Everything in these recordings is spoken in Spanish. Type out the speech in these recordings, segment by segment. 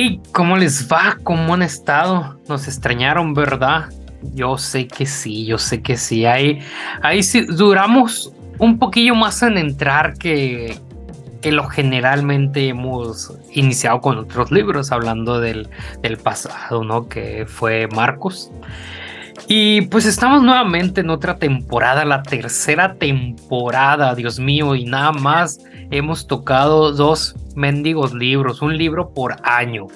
¿Y cómo les va? ¿Cómo han estado? Nos extrañaron, ¿verdad? Yo sé que sí, yo sé que sí. Ahí, ahí sí duramos un poquillo más en entrar que, que lo generalmente hemos iniciado con otros libros, hablando del, del pasado, ¿no? Que fue Marcos. Y pues estamos nuevamente en otra temporada, la tercera temporada, Dios mío, y nada más hemos tocado dos mendigos libros, un libro por año.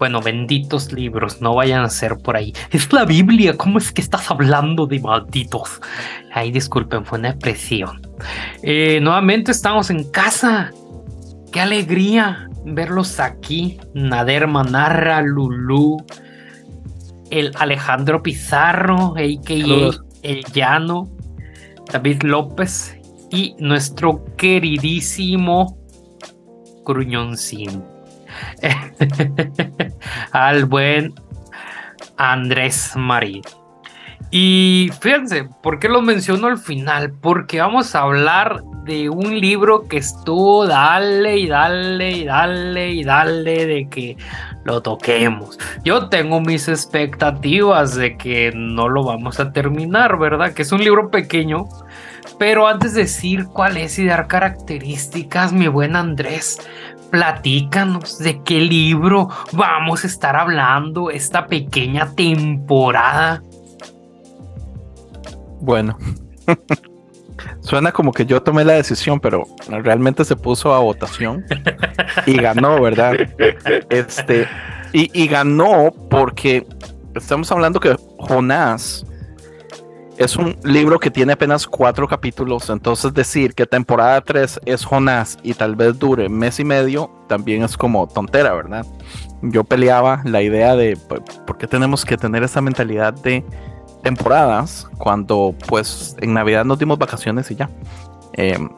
Bueno, benditos libros, no vayan a ser por ahí. Es la Biblia, ¿cómo es que estás hablando de malditos? Ay, disculpen, fue una expresión. Eh, nuevamente estamos en casa. Qué alegría verlos aquí. Nader Manarra, Lulú, el Alejandro Pizarro, a.k.a. El Llano, David López y nuestro queridísimo Gruñoncín. Al buen Andrés Marín. Y fíjense, ¿por qué lo menciono al final? Porque vamos a hablar de un libro que estuvo dale y dale y dale y dale de que lo toquemos. Yo tengo mis expectativas de que no lo vamos a terminar, ¿verdad? Que es un libro pequeño. Pero antes de decir cuál es y dar características, mi buen Andrés, platícanos de qué libro vamos a estar hablando esta pequeña temporada. Bueno, suena como que yo tomé la decisión, pero realmente se puso a votación y ganó, ¿verdad? Este, y, y ganó porque estamos hablando que Jonás es un libro que tiene apenas cuatro capítulos, entonces decir que temporada 3 es Jonás y tal vez dure mes y medio, también es como tontera, ¿verdad? Yo peleaba la idea de por qué tenemos que tener esa mentalidad de temporadas cuando pues en Navidad nos dimos vacaciones y ya. Em,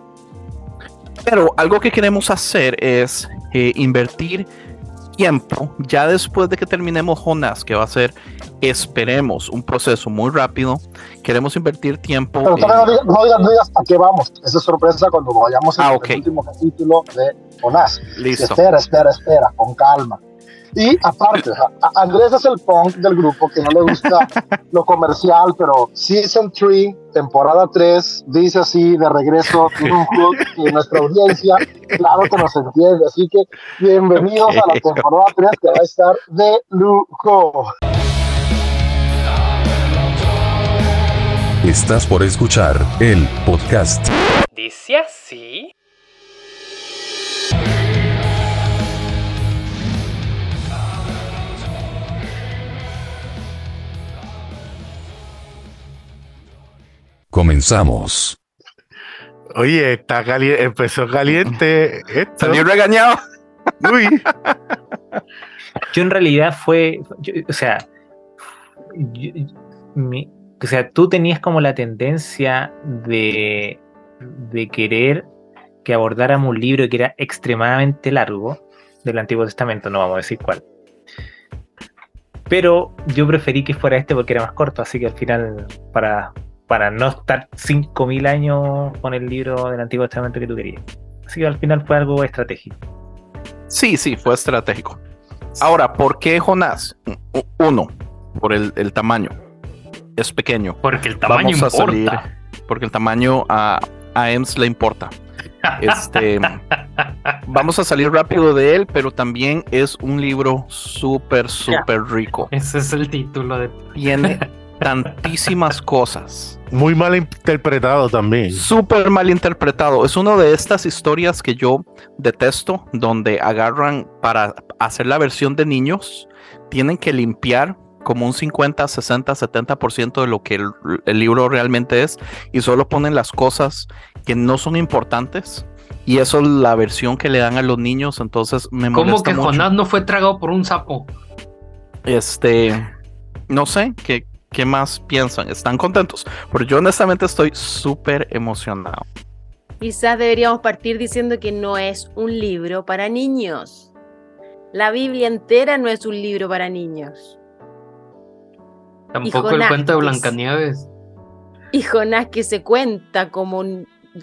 pero algo que queremos hacer es eh, invertir tiempo ya después de que terminemos Jonas, que va a ser, esperemos, un proceso muy rápido. Queremos invertir tiempo. Pero no, digas, no, digas, a qué vamos. Esa es sorpresa cuando vayamos al ah, último capítulo de Jonas. Listo. Espera, espera, espera, con calma. Y aparte, Andrés es el punk del grupo que no le gusta lo comercial, pero Season 3, temporada 3, dice así de regreso, y nuestra audiencia, claro que nos entiende. Así que bienvenidos a la temporada 3 que va a estar de lujo. Estás por escuchar el podcast. Dice así. Comenzamos. Oye, está caliente, empezó caliente. Esto. Salió regañado. Uy. Yo en realidad fue, o sea, o sea, tú tenías como la tendencia de, de querer que abordáramos un libro que era extremadamente largo del Antiguo Testamento, no vamos a decir cuál. Pero yo preferí que fuera este porque era más corto, así que al final, para, para no estar 5.000 años con el libro del Antiguo Testamento que tú querías. Así que al final fue algo estratégico. Sí, sí, fue estratégico. Ahora, ¿por qué Jonás? Uno, por el, tamaño. Es pequeño. Porque el tamaño Vamos a Salir, porque el tamaño a, a EMS le importa. Este, vamos a salir rápido de él, pero también es un libro súper, súper rico. Ese es el título de. Tiene tantísimas cosas. Muy mal interpretado también. Súper mal interpretado. Es una de estas historias que yo detesto, donde agarran para hacer la versión de niños, tienen que limpiar como un 50, 60, 70% de lo que el, libro realmente es y solo ponen las cosas que no son importantes. Y eso es la versión que le dan a los niños, entonces me ¿Cómo que Jonás no fue tragado por un sapo? Este, no sé, que ¿Qué más piensan? ¿Están contentos? Porque yo honestamente estoy súper emocionado. Quizás deberíamos partir diciendo que no es un libro para niños. La Biblia entera no es un libro para niños. Tampoco el cuento de Blancanieves. Y Jonás que se cuenta como,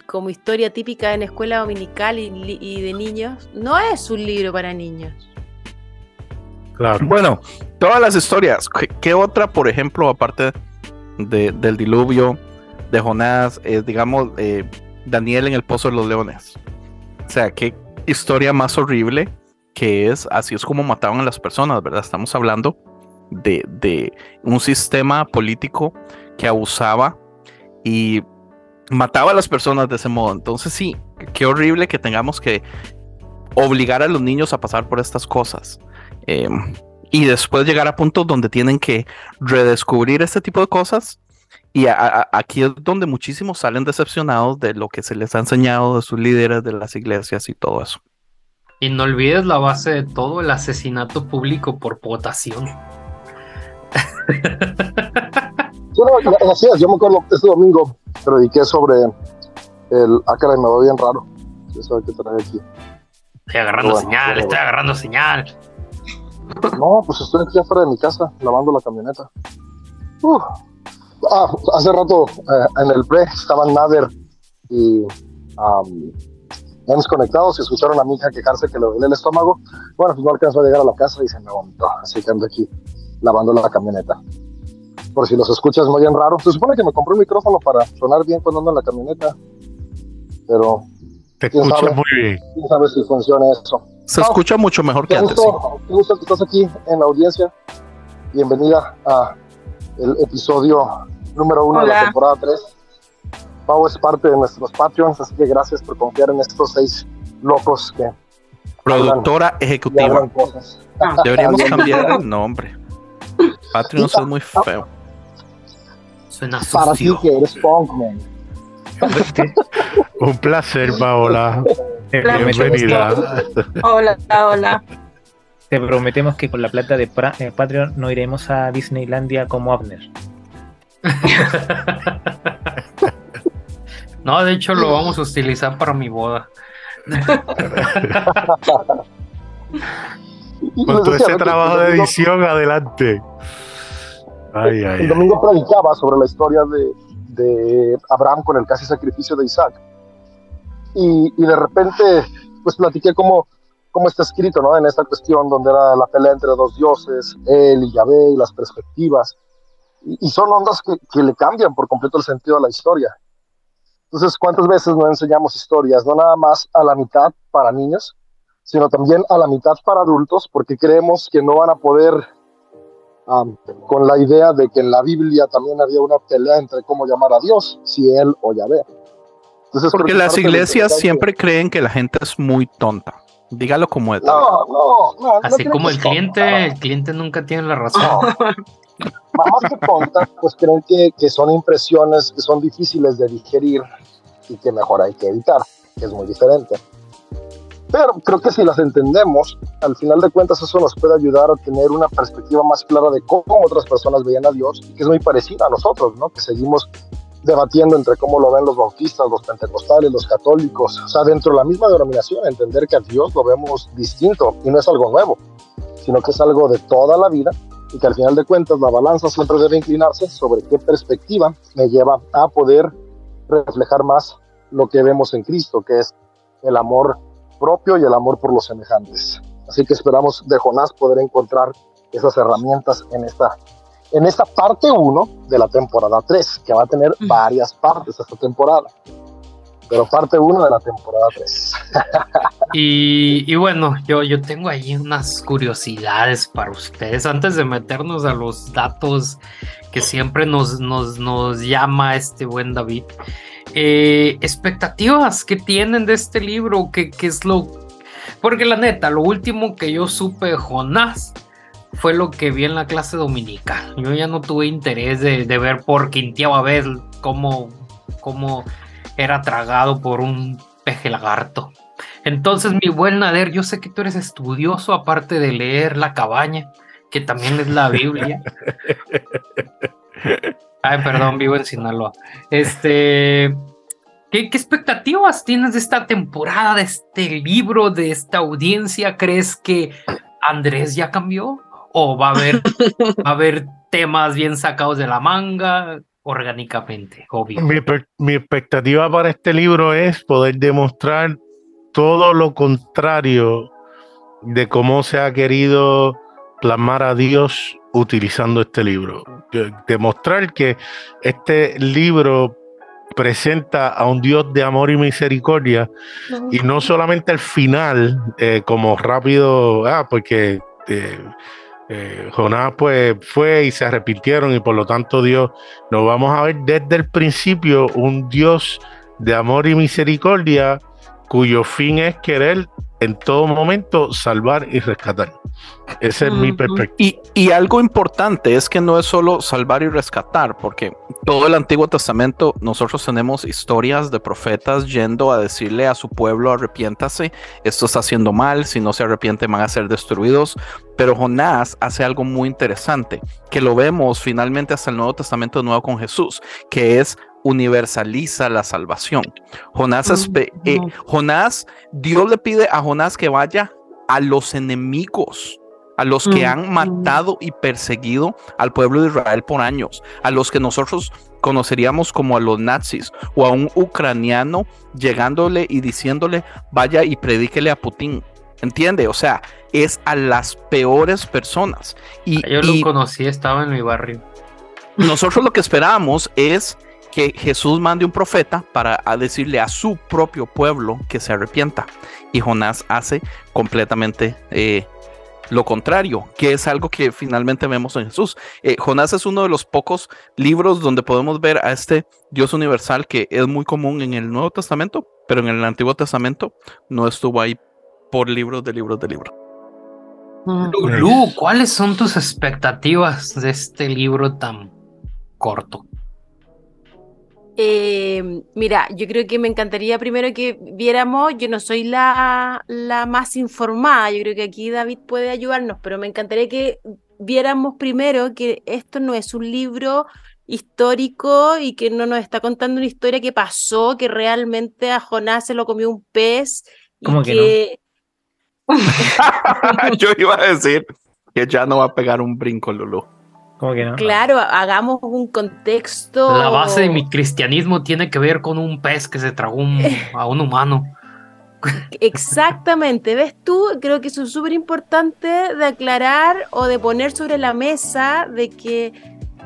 como historia típica en escuela dominical y de niños, no es un libro para niños. Claro. Bueno, todas las historias. ¿Qué, otra, por ejemplo, aparte del diluvio, de Jonás, eh, digamos, eh, Daniel en el Pozo de los Leones? O sea, qué historia más horrible que es, así es como mataban a las personas, ¿verdad? Estamos hablando de, de un sistema político que abusaba y mataba a las personas de ese modo. Entonces sí, qué horrible que tengamos que obligar a los niños a pasar por estas cosas. Em, y después llegar a puntos donde tienen que redescubrir este tipo de cosas. Y aquí es donde muchísimos salen decepcionados de lo que se les ha enseñado de sus líderes, de las iglesias y todo eso. Y no olvides la base de todo, el asesinato público por votación. así es, yo me acuerdo este domingo prediqué sobre el. Ah, caray, me va bien raro. Eso que trae aquí. Estoy agarrando señal, estoy agarrando señal. No, pues estoy aquí afuera de mi casa lavando la camioneta. Ah, hace rato eh, en el pre estaban Nader y um, conectados y escucharon a mi hija quejarse que le duele el estómago. Bueno, pues no alcanzó a llegar a la casa y se me vomitó. Así que ando aquí lavando la camioneta. Por si los escuchas muy bien raro. Se supone que me compré un micrófono para sonar bien cuando ando en la camioneta. Pero. Te escucho muy bien. ¿Quién sabe si funciona eso? Se escucha mucho mejor que antes. Qué gusto que estás aquí en la audiencia. Bienvenida a el episodio número uno de la temporada 3. Pau es parte de nuestros Patreons, así que gracias por confiar en estos seis locos que. Productora ejecutiva. Deberíamos cambiar el nombre. Patreons es muy feo. Suena Para ti que eres punk, man. Un placer, Paola. Bienvenida. Hola, hola. Te prometemos que con la plata de eh, Patreon no iremos a Disneylandia como Abner. no, de hecho lo vamos a utilizar para mi boda. Con todo ese trabajo de edición, adelante. El domingo predicaba sobre la historia de, Abraham con el casi sacrificio de Isaac. Y, de repente, pues platiqué cómo, cómo está escrito, ¿no? En esta cuestión donde era la pelea entre dos dioses, él y Yahvé y las perspectivas. Y, son ondas que, que, le cambian por completo el sentido a la historia. Entonces, ¿cuántas veces no enseñamos historias? No nada más a la mitad para niños, sino también a la mitad para adultos, porque creemos que no van a poder con la idea de que en la Biblia también había una pelea entre cómo llamar a Dios, si él o Yahvé. Entonces, Porque las iglesias siempre creen que la gente es muy tonta. Dígalo como es. No, no, no. Así como el cliente, el cliente nunca tiene la razón. Más que tonta, pues creen que, que son impresiones que son difíciles de digerir y que mejor hay que evitar, que es muy diferente. Pero creo que si las entendemos, al final de cuentas eso nos puede ayudar a tener una perspectiva más clara de cómo otras personas veían a Dios, que es muy parecida a nosotros, ¿no? Que seguimos debatiendo entre cómo lo ven los bautistas, los pentecostales, los católicos, o sea, dentro de la misma denominación, entender que a Dios lo vemos distinto y no es algo nuevo, sino que es algo de toda la vida y que al final de cuentas la balanza siempre debe inclinarse sobre qué perspectiva me lleva a poder reflejar más lo que vemos en Cristo, que es el amor propio y el amor por los semejantes. Así que esperamos de Jonás poder encontrar esas herramientas en esta, en esta parte 1 de la temporada 3, que va a tener varias partes esta temporada. Pero parte 1 de la temporada 3. y, y, bueno, yo, yo tengo ahí unas curiosidades para ustedes antes de meternos a los datos que siempre nos, nos, nos llama este buen David. Eh, expectativas que tienen de este libro, que, es lo... Porque la neta, lo último que yo supe de Jonás fue lo que vi en la clase dominical. Yo ya no tuve interés de, ver por Quintiao ver cómo, cómo era tragado por un peje lagarto. Entonces, mi buen Nader, yo sé que tú eres estudioso, aparte de leer La Cabaña, que también es la Biblia. Ay, perdón, vivo en Sinaloa. Este. ¿Qué, expectativas tienes de esta temporada, de este libro, de esta audiencia? ¿Crees que Andrés ya cambió? ¿O va a haber, a haber temas bien sacados de la manga orgánicamente? Obvio. Mi, mi expectativa para este libro es poder demostrar todo lo contrario de cómo se ha querido plasmar a Dios utilizando este libro. Demostrar que este libro presenta a un Dios de amor y misericordia y no solamente al final eh, como rápido, ah, porque eh, eh, Jonás pues fue y se arrepintieron y por lo tanto Dios, nos vamos a ver desde el principio un Dios de amor y misericordia cuyo fin es querer en todo momento salvar y rescatar. Esa es mi perspectiva. Y, algo importante es que no es solo salvar y rescatar, porque todo el Antiguo Testamento nosotros tenemos historias de profetas yendo a decirle a su pueblo arrepiéntase, esto está haciendo mal, si no se arrepiente van a ser destruidos. Pero Jonás hace algo muy interesante, que lo vemos finalmente hasta el Nuevo Testamento de nuevo con Jesús, que es universaliza la salvación. Jonás, eh, Jonás, Dios le pide a Jonás que vaya a los enemigos, a los que han matado y perseguido al pueblo de Israel por años, a los que nosotros conoceríamos como a los nazis o a un ucraniano llegándole y diciéndole vaya y predíquele a Putin. ¿Entiende? O sea, es a las peores personas. Y, Yo lo conocí, estaba en mi barrio. Nosotros lo que esperamos es que Jesús mande un profeta para decirle a su propio pueblo que se arrepienta. Y Jonás hace completamente eh, lo contrario, que es algo que finalmente vemos en Jesús. Eh, Jonás es uno de los pocos libros donde podemos ver a este Dios universal que es muy común en el Nuevo Testamento, pero en el Antiguo Testamento no estuvo ahí por libros de libros de libros. Lulu, ¿cuáles son tus expectativas de este libro tan corto? Eh, mira, yo creo que me encantaría primero que viéramos, yo no soy la, la más informada, yo creo que aquí David puede ayudarnos, pero me encantaría que viéramos primero que esto no es un libro histórico y que no nos está contando una historia que pasó, que realmente a Jonás se lo comió un pez. ¿Cómo que, no? yo iba a decir que ya no va a pegar un brinco, Lulu. Claro, hagamos un contexto. La base de mi cristianismo tiene que ver con un pez que se tragó a un humano. Exactamente, ves tú, creo que eso es súper importante de aclarar o de poner sobre la mesa de que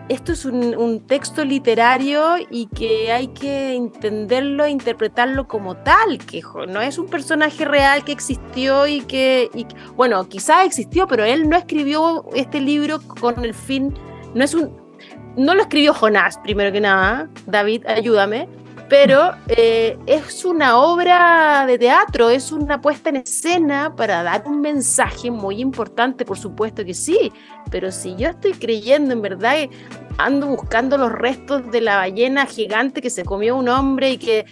esto es un, texto literario y que hay que entenderlo e interpretarlo como tal, que no es un personaje real que existió y que, bueno, quizás existió, pero él no escribió este libro con el fin, no es un, no lo escribió Jonás, primero que nada, David, ayúdame, pero eh, es una obra de teatro, es una puesta en escena para dar un mensaje muy importante, por supuesto que sí, pero si yo estoy creyendo en verdad, ando buscando los restos de la ballena gigante que se comió un hombre y que,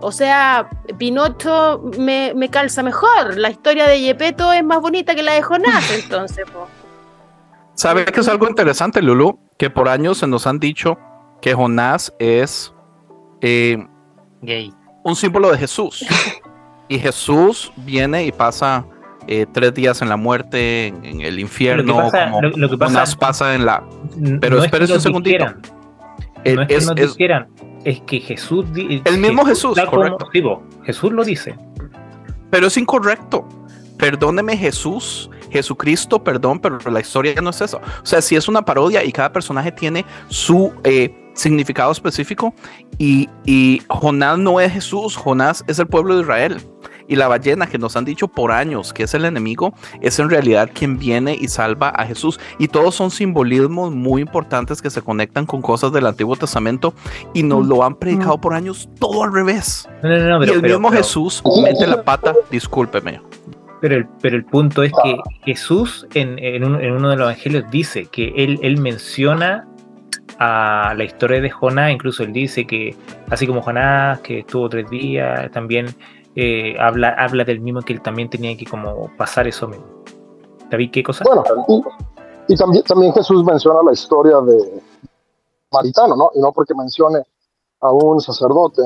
o sea, Pinocho me, calza mejor, la historia de Yepeto es más bonita que la de Jonás, entonces. ¿Sabe que es algo interesante, Lulu? Que por años se nos han dicho que Jonás es eh, Gay. Un símbolo de Jesús. y Jesús viene y pasa eh, tres días en la muerte, en, el infierno, lo que pasa, como lo, que pasa, en la. Pero no espérese un segundito. no es, que no quieran, es que Jesús. El mismo Jesús, correcto. Jesús lo dice. Pero es incorrecto. Perdóneme, Jesús. Jesucristo, perdón, pero la historia no es eso. O sea, si es una parodia y cada personaje tiene su eh, significado específico. Y, y Jonás no es Jesús, Jonás es el pueblo de Israel. Y la ballena que nos han dicho por años que es el enemigo, es en realidad quien viene y salva a Jesús. Y todos son simbolismos muy importantes que se conectan con cosas del Antiguo Testamento y nos lo han predicado por años todo al revés. y el mismo Jesús mete la pata, discúlpeme. Pero el, pero el punto es que Jesús en, en, uno de los evangelios dice que él, él menciona a la historia de Jonás, incluso él dice que, así como Jonás, que estuvo tres días, también eh, habla, habla del mismo que él también tenía que como pasar eso mismo. David, ¿qué cosa? Bueno, y, también, también Jesús menciona la historia de Maritano, ¿no? Y no porque mencione a un sacerdote,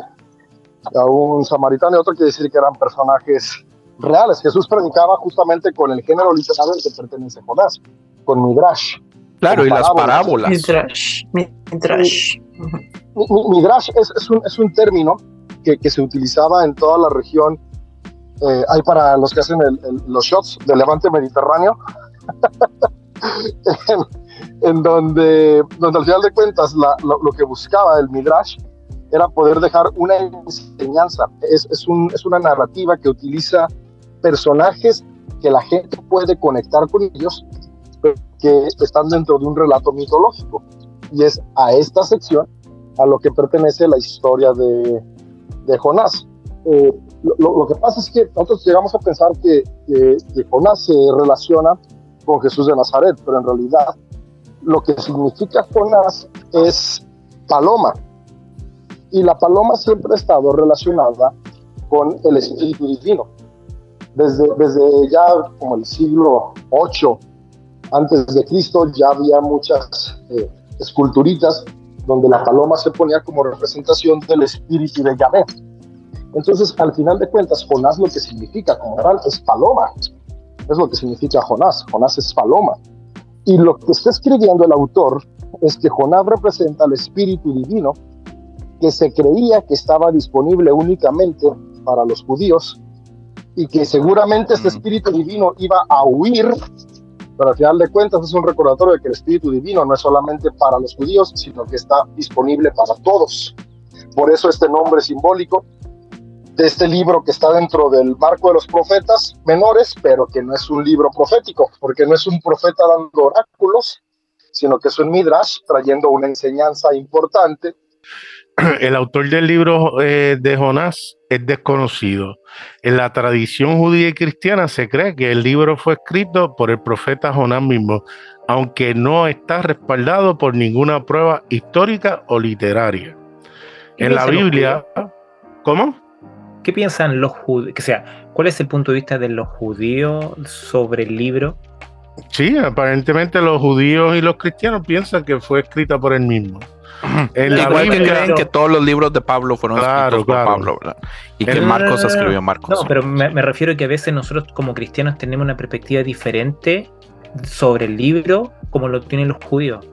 a un samaritano y otro quiere decir que eran personajes reales. Jesús predicaba justamente con el género literario al que pertenece Jonás, con Midrash. Claro, y las parábolas. Midrash. Midrash. Midrash es, es, un, es un término que, que, se utilizaba en toda la región. Eh, hay para los que hacen los shots del levante mediterráneo. en, donde, donde al final de cuentas lo, que buscaba el Midrash era poder dejar una enseñanza. Es, es, un, es una narrativa que utiliza personajes que la gente puede conectar con ellos, que están dentro de un relato mitológico. Y es a esta sección a lo que pertenece la historia de, de Jonás. Eh, lo, que pasa es que nosotros llegamos a pensar que, que, Jonás se relaciona con Jesús de Nazaret, pero en realidad lo que significa Jonás es paloma. Y la paloma siempre ha estado relacionada con el Espíritu Divino. Desde, desde ya como el siglo 8 antes de Cristo ya había muchas eh, esculturitas donde la paloma se ponía como representación del espíritu de Yahvé. Entonces, al final de cuentas, Jonás lo que significa como tal es paloma. Es lo que significa Jonás. Jonás es paloma. Y lo que está escribiendo el autor es que Jonás representa el espíritu divino que se creía que estaba disponible únicamente para los judíos y que seguramente este espíritu divino iba a huir pero al final de cuentas es un recordatorio de que el Espíritu Divino no es solamente para los judíos, sino que está disponible para todos. Por eso este nombre simbólico de este libro que está dentro del marco de los profetas menores, pero que no es un libro profético, porque no es un profeta dando oráculos, sino que es un midrash trayendo una enseñanza importante el autor del libro eh, de Jonás es desconocido. En la tradición judía y cristiana se cree que el libro fue escrito por el profeta Jonás mismo, aunque no está respaldado por ninguna prueba histórica o literaria. En la Biblia, ¿cómo? ¿Qué piensan los judíos? O sea, ¿cuál es el punto de vista de los judíos sobre el libro? Sí, aparentemente los judíos y los cristianos piensan que fue escrita por él mismo. Igual que creen que todos los libros de Pablo fueron escritos por Pablo, Y que Marcos escribió Marcos. No, pero me, refiero a que a veces nosotros como cristianos tenemos una perspectiva diferente sobre el libro como lo tienen los judíos.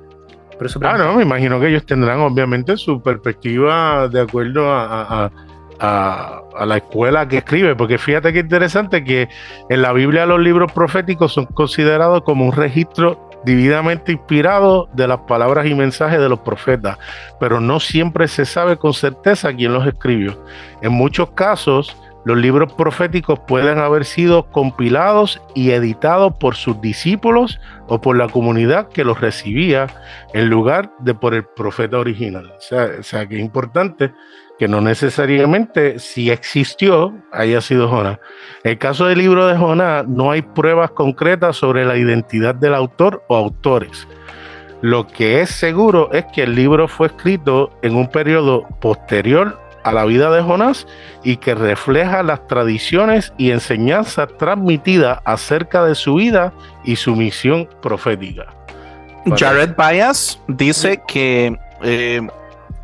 ah, no, me imagino que ellos tendrán obviamente su perspectiva de acuerdo a, a, la escuela que escribe, porque fíjate que interesante que en la Biblia los libros proféticos son considerados como un registro divididamente inspirado de las palabras y mensajes de los profetas, pero no siempre se sabe con certeza quién los escribió. En muchos casos, los libros proféticos pueden haber sido compilados y editados por sus discípulos o por la comunidad que los recibía en lugar de por el profeta original. O sea que es importante que no necesariamente si existió haya sido Jonás. En el caso del libro de Jonás no hay pruebas concretas sobre la identidad del autor o autores. Lo que es seguro es que el libro fue escrito en un periodo posterior a la vida de Jonás y que refleja las tradiciones y enseñanzas transmitidas acerca de su vida y su misión profética. Jared Bias dice que eh,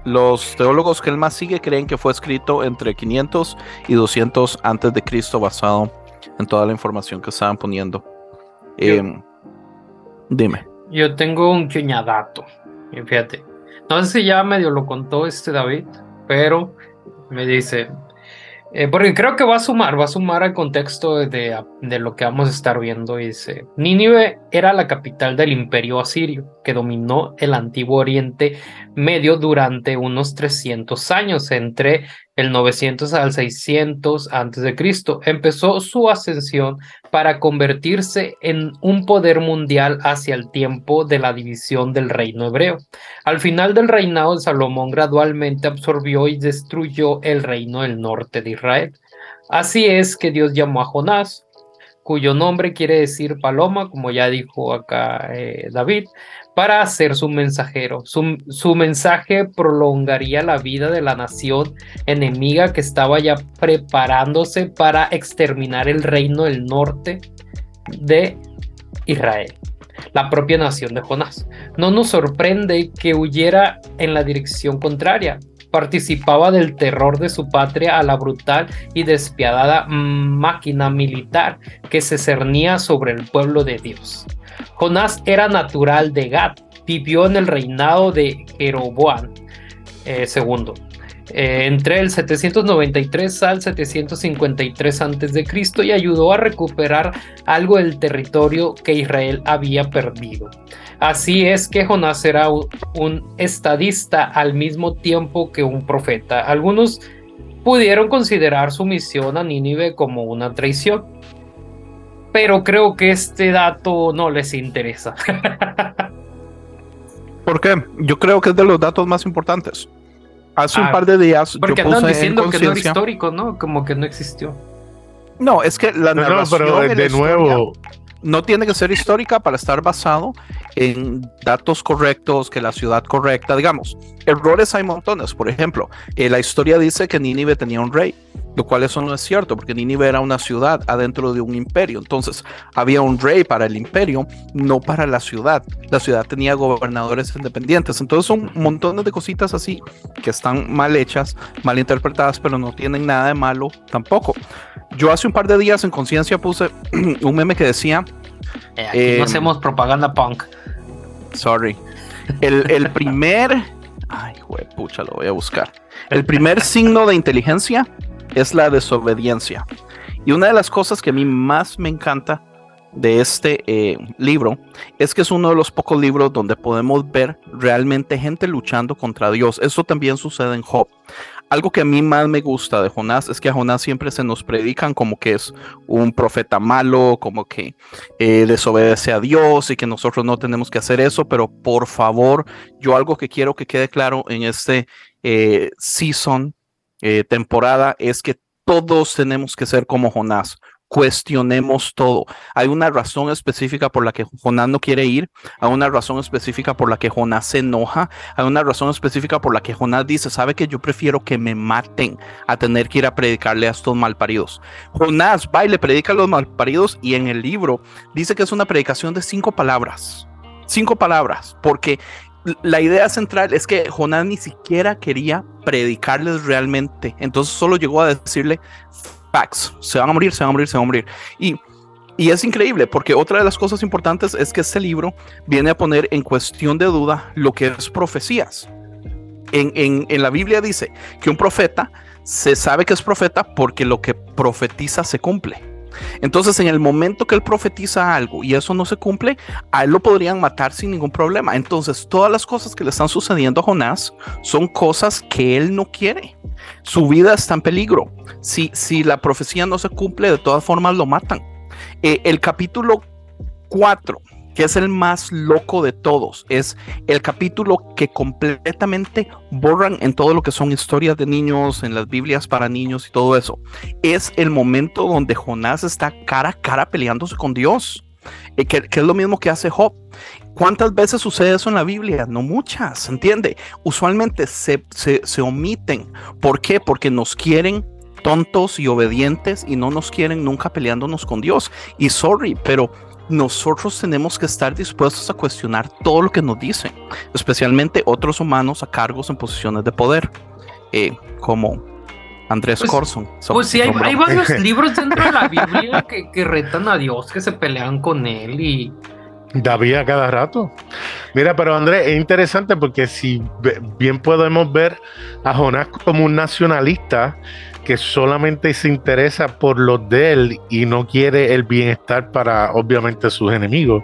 los teólogos que él más sigue creen que fue escrito entre 500 y 200 antes de Cristo basado en toda la información que estaban poniendo. Em, dime. Yo tengo un cuñadato. Fíjate. No sé si ya medio lo contó este David, pero me dice, eh, porque creo que va a sumar, va a sumar al contexto de, de, lo que vamos a estar viendo. Nínive era la capital del imperio asirio, que dominó el antiguo Oriente Medio durante unos 300 años, entre el 900 al 600 a.C. Empezó su ascensión para convertirse en un poder mundial hacia el tiempo de la división del reino hebreo. Al final del reinado de Salomón gradualmente absorbió y destruyó el reino del norte de Israel. Así es que Dios llamó a Jonás, cuyo nombre quiere decir paloma, como ya dijo acá eh, David, para ser su mensajero. Su, su, mensaje prolongaría la vida de la nación enemiga que estaba ya preparándose para exterminar el reino del norte de Israel, la propia nación de Jonás. No nos sorprende que huyera en la dirección contraria. Participaba del terror de su patria a la brutal y despiadada máquina militar que se cernía sobre el pueblo de Dios. Jonás era natural de Gad, vivió en el reinado de Jeroboam II. eh, entre el 793 al 753 a.C. y ayudó a recuperar algo del territorio que Israel había perdido. Así es que Jonás era un estadista al mismo tiempo que un profeta. Algunos pudieron considerar su misión a Nínive como una traición, pero creo que este dato no les interesa. ¿Por qué? Yo creo que es de los datos más importantes. Hace un ah, par de días. Porque yo andan diciendo que no era histórico, ¿no? Como que no existió. No, es que la narración no, pero de nuevo, no tiene que ser histórica para estar basado en datos correctos, que la ciudad correcta, digamos. Errores hay montones, por ejemplo, eh, la historia dice que Nínive tenía un rey, lo cual eso no es cierto, porque Nínive era una ciudad adentro de un imperio, entonces había un rey para el imperio, no para la ciudad. La ciudad tenía gobernadores independientes, entonces son montones de cositas así que están mal hechas, mal interpretadas, pero no tienen nada de malo tampoco. Yo hace un par de días en conciencia puse un meme que decía eh, aquí no em, hacemos propaganda punk. Sorry. El, primer. Ay, güey, pucha, lo voy a buscar. El primer signo de inteligencia es la desobediencia. Y una de las cosas que a mí más me encanta de este eh, libro es que es uno de los pocos libros donde podemos ver realmente gente luchando contra Dios. Eso también sucede en Job algo que a mí más me gusta de Jonás es que a Jonás siempre se nos predican como que es un profeta malo, como que eh, desobedece a Dios y que nosotros no tenemos que hacer eso, pero por favor, yo algo que quiero que quede claro en este eh, season, eh, temporada, es que todos tenemos que ser como Jonás cuestionemos todo. Hay una razón específica por la que Jonás no quiere ir, hay una razón específica por la que Jonás se enoja, hay una razón específica por la que Jonás dice, sabe que yo prefiero que me maten a tener que ir a predicarle a estos malparidos. Jonás va y le predica a los malparidos y en el libro dice que es una predicación de cinco palabras. Cinco palabras, porque la idea central es que Jonás ni siquiera quería predicarles realmente. Entonces solo llegó a decirle, se van a morir, se van a morir, se van a morir. Y, y es increíble porque otra de las cosas importantes es que este libro viene a poner en cuestión de duda lo que es profecías. En, en, en la Biblia dice que un profeta se sabe que es profeta porque lo que profetiza se cumple. Entonces, en el momento que él profetiza algo y eso no se cumple, a él lo podrían matar sin ningún problema. Entonces, todas las cosas que le están sucediendo a Jonás son cosas que él no quiere. Su vida está en peligro. Si, si la profecía no se cumple, de todas formas lo matan. Eh, el capítulo 4 que es el más loco de todos. Es el capítulo que completamente borran en todo lo que son historias de niños, en las Biblias para niños y todo eso. Es el momento donde Jonás está cara a cara peleándose con Dios. Eh, que, es lo mismo que hace Job. ¿Cuántas veces sucede eso en la Biblia? No muchas, ¿entiende? Usualmente se, se, se omiten. ¿Por qué? Porque nos quieren tontos y obedientes y no nos quieren nunca peleándonos con Dios. Y sorry, pero nosotros tenemos que estar dispuestos a cuestionar todo lo que nos dicen, especialmente otros humanos a cargos en posiciones de poder, eh, como Andrés pues, Corson. Pues sí, hay, varios libros dentro de la Biblia que, retan a Dios, que se pelean con él y... David a cada rato. Mira, pero Andrés, es interesante porque si bien podemos ver a Jonás como un nacionalista, que solamente se interesa por los de él y no quiere el bienestar para obviamente sus enemigos.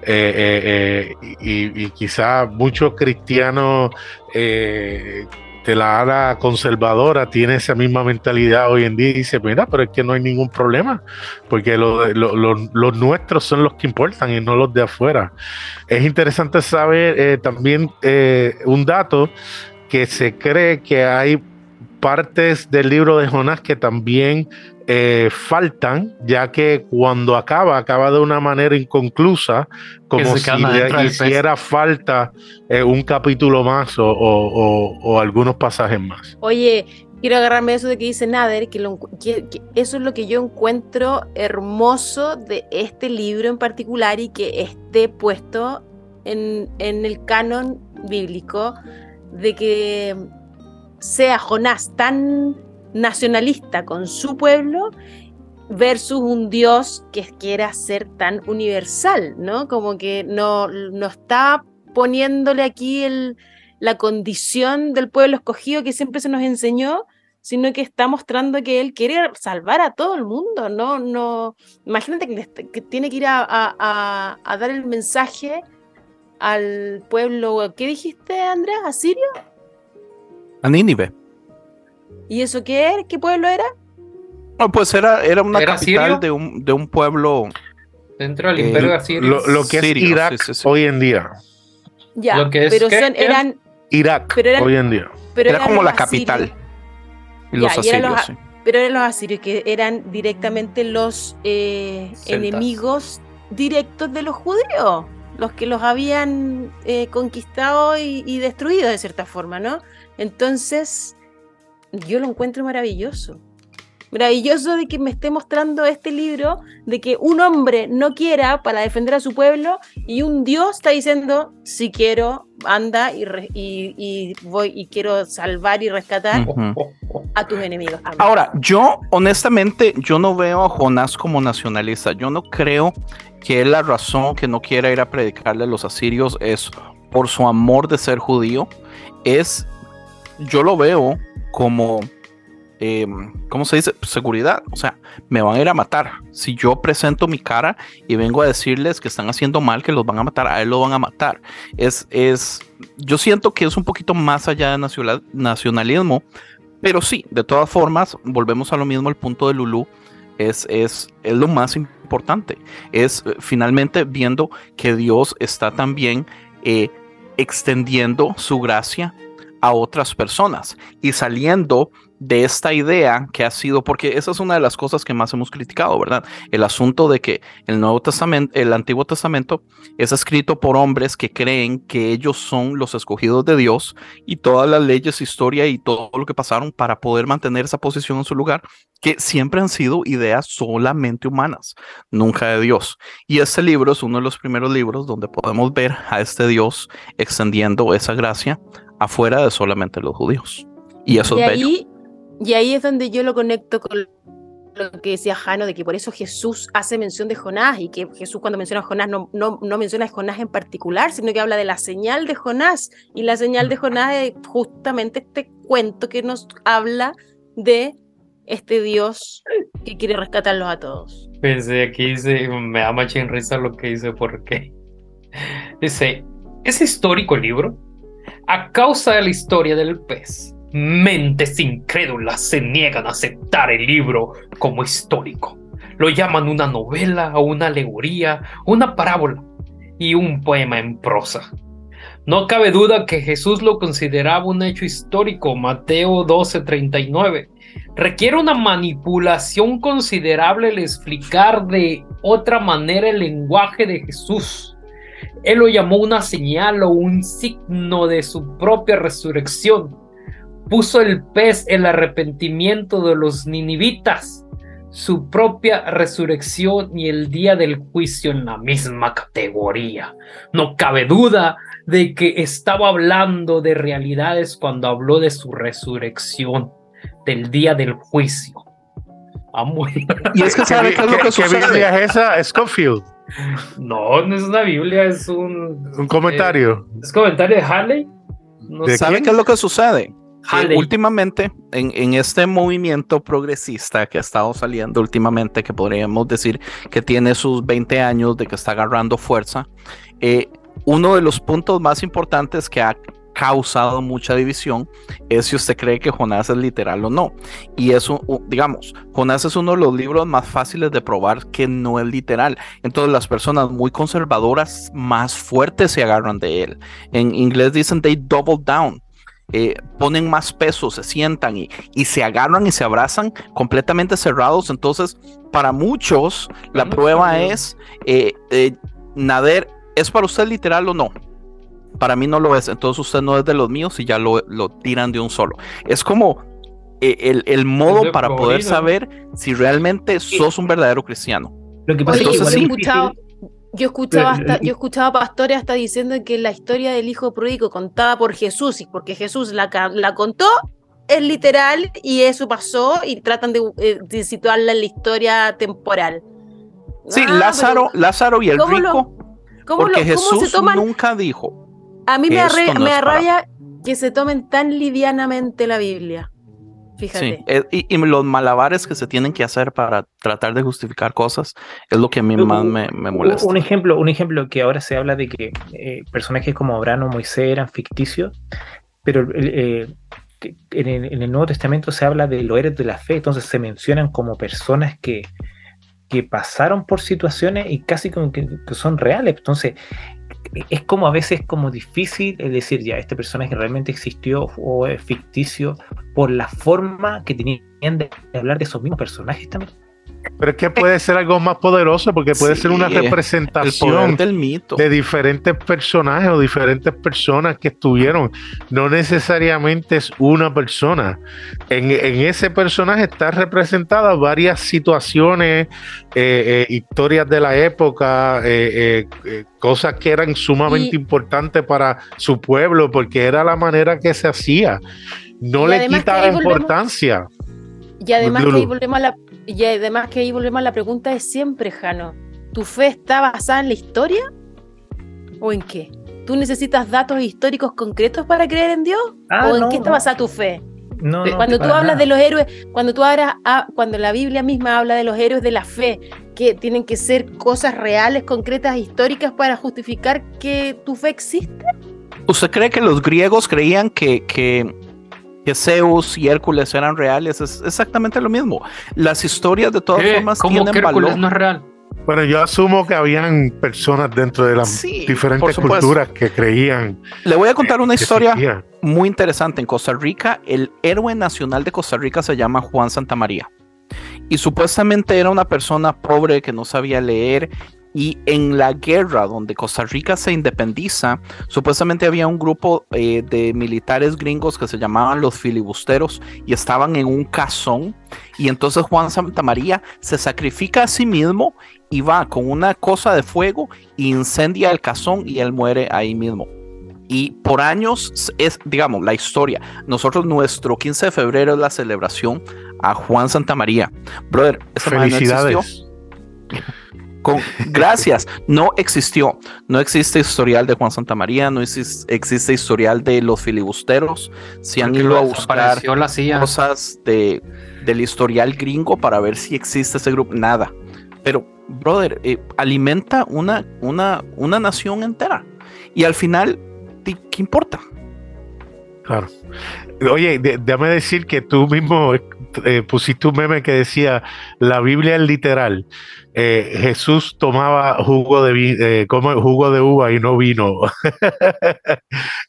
Eh, eh, eh, y, y quizá muchos cristianos de la ala conservadora tienen esa misma mentalidad hoy en día y dice, mira, pero es que no hay ningún problema, porque los nuestros son los que importan y no los de afuera. Es interesante saber también un dato que se cree que hay partes del libro de Jonás que también eh, faltan, ya que cuando acaba, acaba de una manera inconclusa, como si le hiciera falta eh, un capítulo más o, algunos pasajes más. Oye, quiero agarrarme eso de que dice Nader, que, eso es lo que yo encuentro hermoso de este libro en particular y que esté puesto en, en el canon bíblico, de que sea Jonás tan nacionalista con su pueblo versus un Dios que quiera ser tan universal, ¿no? Como que no, no está poniéndole aquí la condición del pueblo escogido que siempre se nos enseñó, sino que está mostrando que él quiere salvar a todo el mundo, no, no, imagínate que, tiene que ir a, dar el mensaje al pueblo, ¿qué dijiste, Andrés? ¿A Sirio? A Nínive. ¿Y eso qué era? ¿Qué pueblo era? No, pues era, era una capital de un, de un pueblo. Dentro del imperio asirio. Lo, que es Irak hoy en día. Ya, pero eran. Irak hoy en día. era como la capital. Y los asirios, Pero eran los asirios que eran directamente los eh, enemigos directos de los judíos, los que los habían eh, conquistado y, y, destruido de cierta forma, ¿no? Entonces, yo lo encuentro maravilloso. Maravilloso de que me esté mostrando este libro, de que un hombre no quiera para defender a su pueblo y un Dios está diciendo, si quiero, anda y, y, voy y quiero salvar y rescatar a tus enemigos. Ahora, yo honestamente, yo no veo a Jonás como nacionalista, yo no creo que la razón que no quiera ir a predicarle a los asirios es por su amor de ser judío, es, yo lo veo como eh, ¿cómo se dice? Seguridad. O sea, me van a ir a matar. Si yo presento mi cara y vengo a decirles que están haciendo mal, que los van a matar, a él lo van a matar. Es, es, yo siento que es un poquito más allá de nacional, nacionalismo, pero sí, de todas formas, volvemos a lo mismo, el punto de Lulu es, es, es lo más importante. Es eh, finalmente viendo que Dios está también eh, extendiendo su gracia a otras personas y saliendo de esta idea que ha sido, porque esa es una de las cosas que más hemos criticado, ¿verdad? El asunto de que el Nuevo Testamento, el Antiguo Testamento es escrito por hombres que creen que ellos son los escogidos de Dios y todas las leyes, historia y todo lo que pasaron para poder mantener esa posición en su lugar, que siempre han sido ideas solamente humanas, nunca de Dios. Y este libro es uno de los primeros libros donde podemos ver a este Dios extendiendo esa gracia afuera de solamente los judíos. Y eso es bello. Y ahí es donde yo lo conecto con lo que decía Jano, de que por eso Jesús hace mención de Jonás y que Jesús cuando menciona a Jonás no, no, no menciona a Jonás en particular, sino que habla de la señal de Jonás. Y la señal de Jonás es justamente este cuento que nos habla de este Dios que quiere rescatarlos a todos. Pensé aquí dice, me da mucha risa lo que dice porque dice, es histórico el libro a causa de la historia del pez Mentes incrédulas se niegan a aceptar el libro como histórico. Lo llaman una novela una alegoría, una parábola y un poema en prosa. No cabe duda que Jesús lo consideraba un hecho histórico, Mateo 12:39. Requiere una manipulación considerable el explicar de otra manera el lenguaje de Jesús. Él lo llamó una señal o un signo de su propia resurrección puso el pez el arrepentimiento de los ninivitas, su propia resurrección y el día del juicio en la misma categoría. No cabe duda de que estaba hablando de realidades cuando habló de su resurrección, del día del juicio. Y es que sabe qué es lo que sucede. Biblia es esa? Scofield. No, no es una Biblia, es un. Un comentario. Eh, es comentario de Harley. No ¿Sabe qué es lo que sucede? últimamente, en, este movimiento progresista que ha estado saliendo últimamente, que podríamos decir que tiene sus 20 años de que está agarrando fuerza, eh, uno de los puntos más importantes que ha causado mucha división es si usted cree que Jonás es literal o no. Y eso, digamos, Jonás es uno de los libros más fáciles de probar que no es literal. Entonces las personas muy conservadoras más fuertes se agarran de él. En inglés dicen they double down. Eh, ponen más peso, se sientan y, y, se agarran y se abrazan completamente cerrados. Entonces, para muchos, la prueba es, eh, eh, Nader, ¿es para usted literal o no? Para mí no lo es, entonces usted no es de los míos y ya lo, lo tiran de un solo. Es como el, el, modo para poder saber si realmente sos un verdadero cristiano. Lo que pasa es que sí, yo escuchaba, hasta, yo escuchaba pastores hasta diciendo que la historia del hijo pródigo contada por Jesús, y porque Jesús la, la contó, es literal y eso pasó y tratan de, eh, situarla en la historia temporal. Sí, ah, Lázaro, Lázaro y el rico, porque Jesús nunca dijo. A mí me, arrabia, que se tomen tan livianamente la Biblia. Fíjate. Sí, y, los malabares que se tienen que hacer para tratar de justificar cosas es lo que a mí más me, molesta. Un ejemplo, un ejemplo que ahora se habla de que eh, personajes como Abraham o Moisés eran ficticios, pero eh, en, el, Nuevo Testamento se habla de los héroes de la fe, entonces se mencionan como personas que, que pasaron por situaciones y casi como que, son reales. Entonces, es como a veces como difícil decir ya este personaje realmente existió o es ficticio por la forma que tenían de hablar de esos mismos personajes también. Pero es que puede ser algo más poderoso porque puede ser una representación del mito. de diferentes personajes o diferentes personas que estuvieron. No necesariamente es una persona. En, ese personaje están representadas varias situaciones, eh, eh, historias de la época, eh, cosas que eran sumamente importantes para su pueblo porque era la manera que se hacía. No le quita importancia. Y además que ahí volvemos a la y además que ahí volvemos a la pregunta de siempre, Jano. ¿Tu fe está basada en la historia? ¿O en qué? ¿Tú necesitas datos históricos concretos para creer en Dios? Ah, ¿O en qué está basada tu fe? No, cuando tú hablas de los héroes, cuando tú hablas, ah, cuando la Biblia misma habla de los héroes de la fe, que tienen que ser cosas reales, concretas, históricas para justificar que tu fe existe. ¿Usted cree que los griegos creían que, que que Zeus y Hércules eran reales, es exactamente lo mismo. Las historias de todas formas tienen que Hércules no es real? Bueno, yo asumo que habían personas dentro de las diferentes culturas que creían. Le voy a contar una historia muy interesante. En Costa Rica, el héroe nacional de Costa Rica se llama Juan Santamaría. Y supuestamente era una persona pobre que no sabía leer y en la guerra donde Costa Rica se independiza, supuestamente había un grupo eh, de militares gringos que se llamaban los filibusteros y estaban en un cazón. Y entonces Juan Santamaría se sacrifica a sí mismo y va con una cosa de fuego e incendia el cazón y él muere ahí mismo. Y por años es, digamos, la historia. Nosotros, nuestro 15 de febrero es la celebración a Juan Santamaría. Brother, felicidades gracias, no existió. No existe historial de Juan Santa María, no existe, historial de los filibusteros. Si han ido a buscar cosas de, del historial gringo para ver si existe ese grupo, nada. Pero, brother, eh, alimenta una, una, una nación entera. Y al final, ¿qué importa? Claro. Oye, déjame decir que tú mismo eh, pusiste un meme que decía, la Biblia es literal. Eh, Jesús tomaba jugo de, eh, como jugo de uva y no vino. o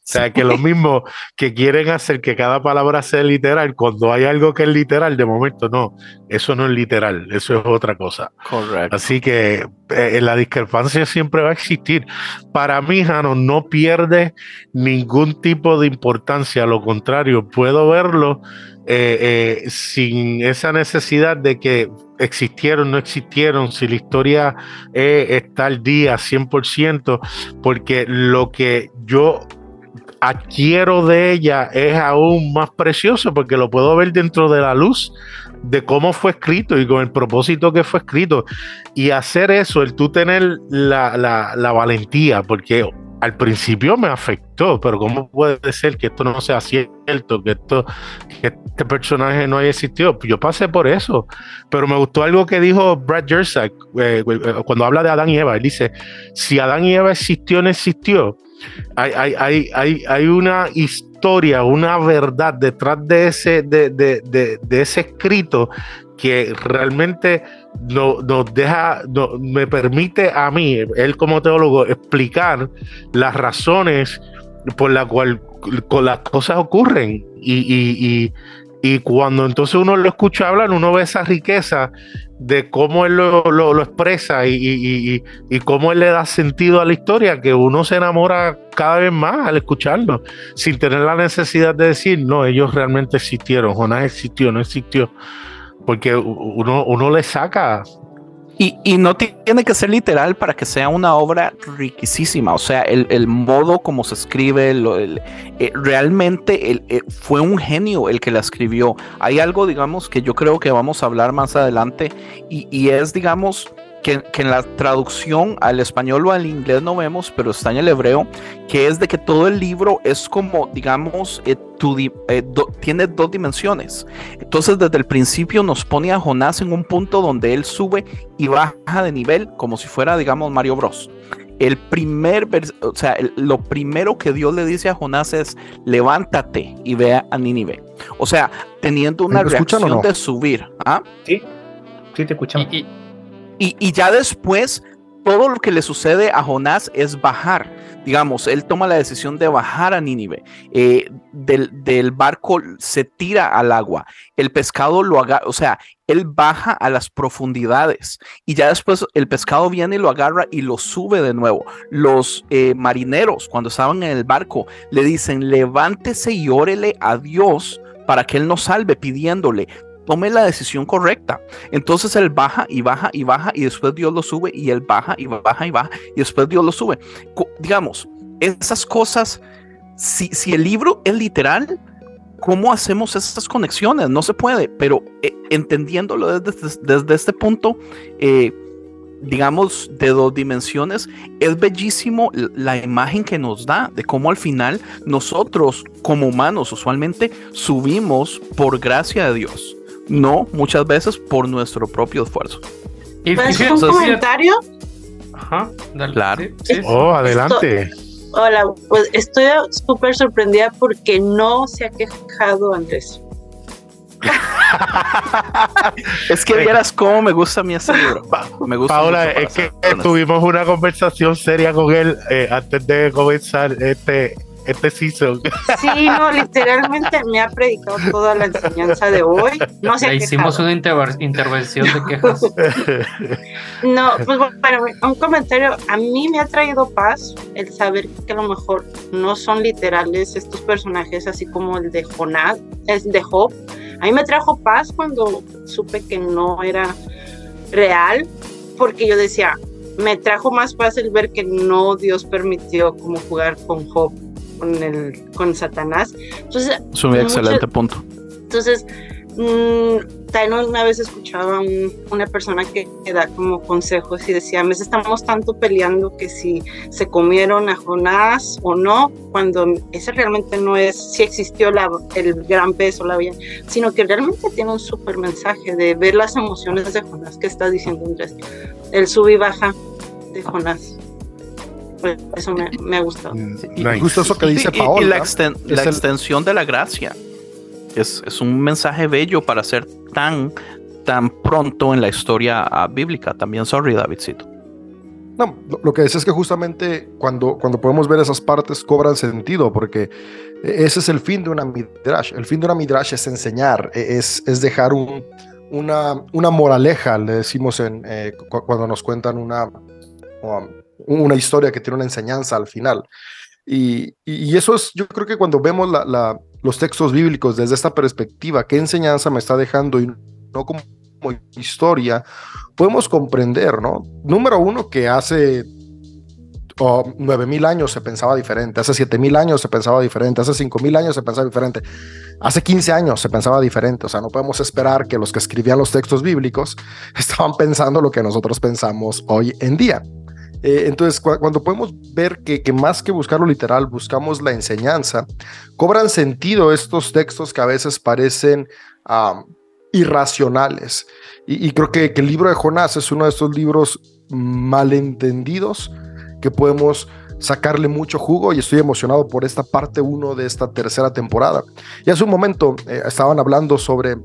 sea, que lo mismo que quieren hacer que cada palabra sea literal, cuando hay algo que es literal, de momento no, eso no es literal, eso es otra cosa. Correcto. Así que la discrepancia siempre va a existir. Para mí, Jano, no pierde ningún tipo de importancia, lo contrario, puedo verlo eh, eh, sin esa necesidad de que existieron, no existieron, si la historia eh, está al día 100%, porque lo que yo adquiero de ella es aún más precioso porque lo puedo ver dentro de la luz de cómo fue escrito y con el propósito que fue escrito. Y hacer eso, el tú tener la, la, la valentía, porque al principio me afectó, pero ¿cómo puede ser que esto no sea cierto, que, esto, que este personaje no haya existido? Yo pasé por eso, pero me gustó algo que dijo Brad Jersak eh, eh, cuando habla de Adán y Eva. Él dice, si Adán y Eva existió no existió, hay, hay, hay, hay, una historia, una verdad detrás de ese, de, de, de, ese escrito que realmente no, nos deja, no, me permite a mí, él como teólogo, explicar las razones por las cuales las cosas ocurren. Y, cuando entonces uno lo escucha hablar, uno ve esa riqueza de cómo él lo expresa y, cómo él le da sentido a la historia, que uno se enamora cada vez más al escucharlo, sin tener la necesidad de decir, no, ellos realmente existieron, Jonás existió, no existió porque uno, uno le saca. Y, no tiene que ser literal para que sea una obra riquísima. O sea, el, modo como se escribe, eh, realmente eh, fue un genio el que la escribió. Hay algo, digamos, que yo creo que vamos a hablar más adelante y, es, digamos, que, en la traducción al español o al inglés no vemos, pero está en el hebreo, que es de que todo el libro es como, digamos, eh, eh, tiene dos dimensiones. Entonces, desde el principio nos pone a Jonás en un punto donde él sube y baja de nivel, como si fuera, digamos, Mario Bros. El primer, o sea, lo primero que Dios le dice a Jonás es, levántate y ve a Nínive. O sea, teniendo una reacción de subir. ¿ah? Sí, sí, te escuchamos. Y, ya después, todo lo que le sucede a Jonás es bajar. Digamos, él toma la decisión de bajar a Nínive. Eh, del, barco se tira al agua. El pescado lo agarra, o sea, él baja a las profundidades. Y ya después el pescado viene y lo agarra y lo sube de nuevo. Los eh, marineros, cuando estaban en el barco, le dicen, levántese y órele a Dios para que Él nos salve, pidiéndole, tome la decisión correcta. Entonces él baja y baja y baja y después Dios lo sube y él baja y baja y baja y después Dios lo sube. digamos, esas cosas, si, si el libro es literal, ¿cómo hacemos esas conexiones? No se puede, pero eh, entendiéndolo desde, desde, este punto, eh, digamos, de dos dimensiones, es bellísimo la imagen que nos da de cómo al final nosotros como humanos usualmente subimos por gracia de Dios no muchas veces por nuestro propio esfuerzo. ¿Y un comentario? Ajá, Claro. Oh, adelante. hola, pues estoy súper sorprendida porque no se ha quejado Andrés. es que vieras cómo me gusta mi ese libro. Me gusta Paola, es que tuvimos una conversación seria con él eh, antes de comenzar este este season. Sí, no, literalmente me ha predicado toda la enseñanza de hoy. No sé. hicimos una intervención de quejas. No, pues bueno, un comentario. A mí me ha traído paz el saber que a lo mejor no son literales estos personajes, así como el de Jonás, es de Job. A mí me trajo paz cuando supe que no era real, porque yo decía, me trajo más paz el ver que no Dios permitió como jugar con Job con, el, con Satanás. Entonces, es un excelente punto. Entonces, mmm, también una vez escuchaba a una persona que, da como consejos y decía, a veces estamos tanto peleando que si se comieron a Jonás o no, cuando ese realmente no es si existió la, el gran peso, la bien, sino que realmente tiene un súper mensaje de ver las emociones de Jonás que está diciendo Andrés, el sub y baja de Jonás. Pues, eso me. Mm, justo eso que dice Paola. Y, la, extensión de la gracia. Es, es, un mensaje bello para ser tan, tan pronto en la historia ah, bíblica. También, sorry, Davidcito. No, lo, que es es que justamente cuando, cuando podemos ver esas partes cobran sentido, porque ese es el fin de una midrash. El fin de una midrash es enseñar, e, es, es dejar un, una, una moraleja, le decimos en, eh, cuando nos cuentan una, um, una historia que tiene una enseñanza al final. Y, eso es, yo creo que cuando vemos los textos bíblicos desde esta perspectiva, qué enseñanza me está dejando y no como, historia, podemos comprender, ¿no? Número uno, que hace nueve mil años se pensaba diferente, hace siete mil años se pensaba diferente, hace cinco mil años se pensaba diferente, hace 15 años se pensaba diferente, o sea, no podemos esperar que los que escribían los textos bíblicos estaban pensando lo que nosotros pensamos hoy en día. Eh, entonces, cuando podemos ver que, más que buscar lo literal, buscamos la enseñanza, cobran sentido estos textos que a veces parecen irracionales. Y, creo que, el libro de Jonás es uno de estos libros malentendidos que podemos sacarle mucho jugo y estoy emocionado por esta parte 1 de esta tercera temporada. Y hace un momento eh, estaban hablando sobre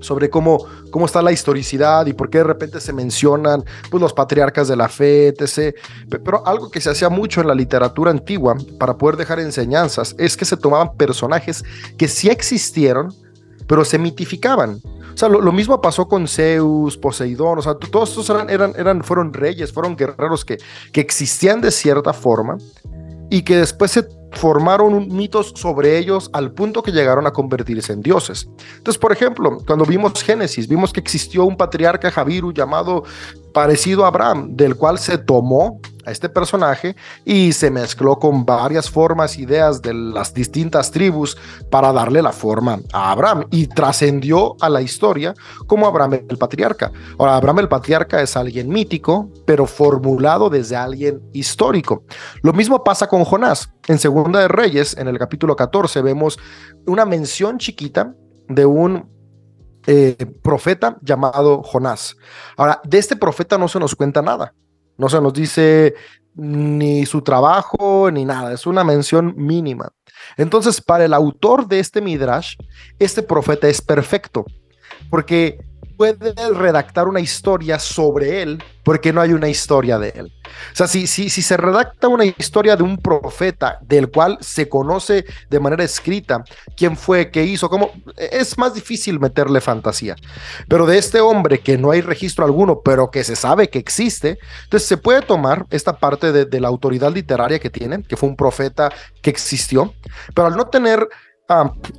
sobre cómo, cómo está la historicidad y por qué de repente se mencionan pues, los patriarcas de la fe, etc. Pero algo que se hacía mucho en la literatura antigua para poder dejar enseñanzas es que se tomaban personajes que sí existieron, pero se mitificaban. O sea, lo, mismo pasó con Zeus, Poseidón, o sea, todos estos eran, eran, eran, fueron reyes, fueron guerreros que, que existían de cierta forma y que después se formaron mitos sobre ellos al punto que llegaron a convertirse en dioses. Entonces, por ejemplo, cuando vimos Génesis, vimos que existió un patriarca Javiru llamado parecido a Abraham, del cual se tomó a este personaje y se mezcló con varias formas, ideas de las distintas tribus para darle la forma a Abraham y trascendió a la historia como Abraham el patriarca. Ahora, Abraham el patriarca es alguien mítico, pero formulado desde alguien histórico. Lo mismo pasa con Jonás. En Segunda de Reyes, en el capítulo 14, vemos una mención chiquita de un eh, profeta llamado Jonás. Ahora, de este profeta no se nos cuenta nada. No se nos dice ni su trabajo ni nada. Es una mención mínima. Entonces, para el autor de este Midrash, este profeta es perfecto. Porque puede redactar una historia sobre él porque no hay una historia de él. O sea, si, si, si se redacta una historia de un profeta del cual se conoce de manera escrita quién fue, qué hizo, cómo, es más difícil meterle fantasía. Pero de este hombre que no hay registro alguno, pero que se sabe que existe, entonces se puede tomar esta parte de, de la autoridad literaria que tiene, que fue un profeta que existió, pero al no tener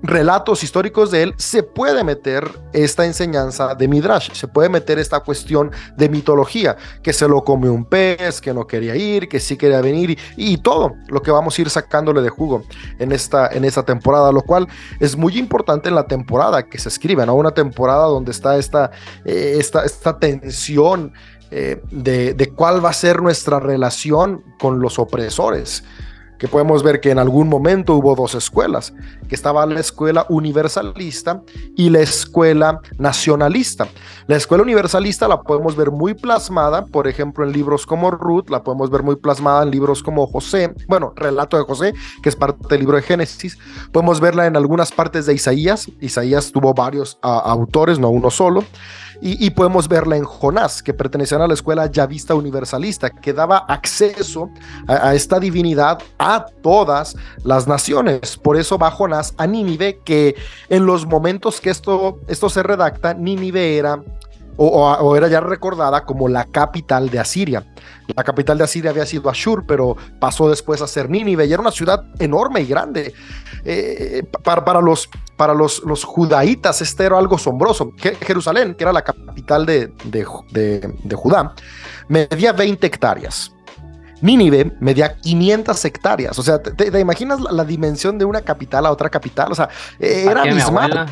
relatos históricos de él, se puede meter esta enseñanza de Midrash, se puede meter esta cuestión de mitología, que se lo come un pez, que no quería ir, que sí quería venir y, todo lo que vamos a ir sacándole de jugo en esta, en esta temporada, lo cual es muy importante en la temporada que se escribe, ¿no? Una temporada donde está esta, eh, esta, esta tensión eh, de, de cuál va a ser nuestra relación con los opresores que podemos ver que en algún momento hubo dos escuelas, que estaba la escuela universalista y la escuela nacionalista. La escuela universalista la podemos ver muy plasmada, por ejemplo, en libros como Ruth, la podemos ver muy plasmada en libros como José, bueno, relato de José, que es parte del libro de Génesis. Podemos verla en algunas partes de Isaías. Isaías tuvo varios ah, autores, no uno solo. Y, podemos verla en Jonás, que pertenecía a la escuela yavista universalista, que daba acceso a, esta divinidad a todas las naciones. Por eso va Jonás a Nínive, que en los momentos que esto, esto se redacta, Nínive era o, era ya recordada como la capital de Asiria. La capital de Asiria había sido Ashur, pero pasó después a ser Nínive y era una ciudad enorme y grande. Eh, para, para, los, para los, los judaítas este era algo asombroso. Jerusalén, que era la capital de, de, Judá, medía 20 hectáreas. Nínive medía 500 hectáreas. O sea, ¿te, imaginas la, dimensión de una capital a otra capital? O sea, era abismal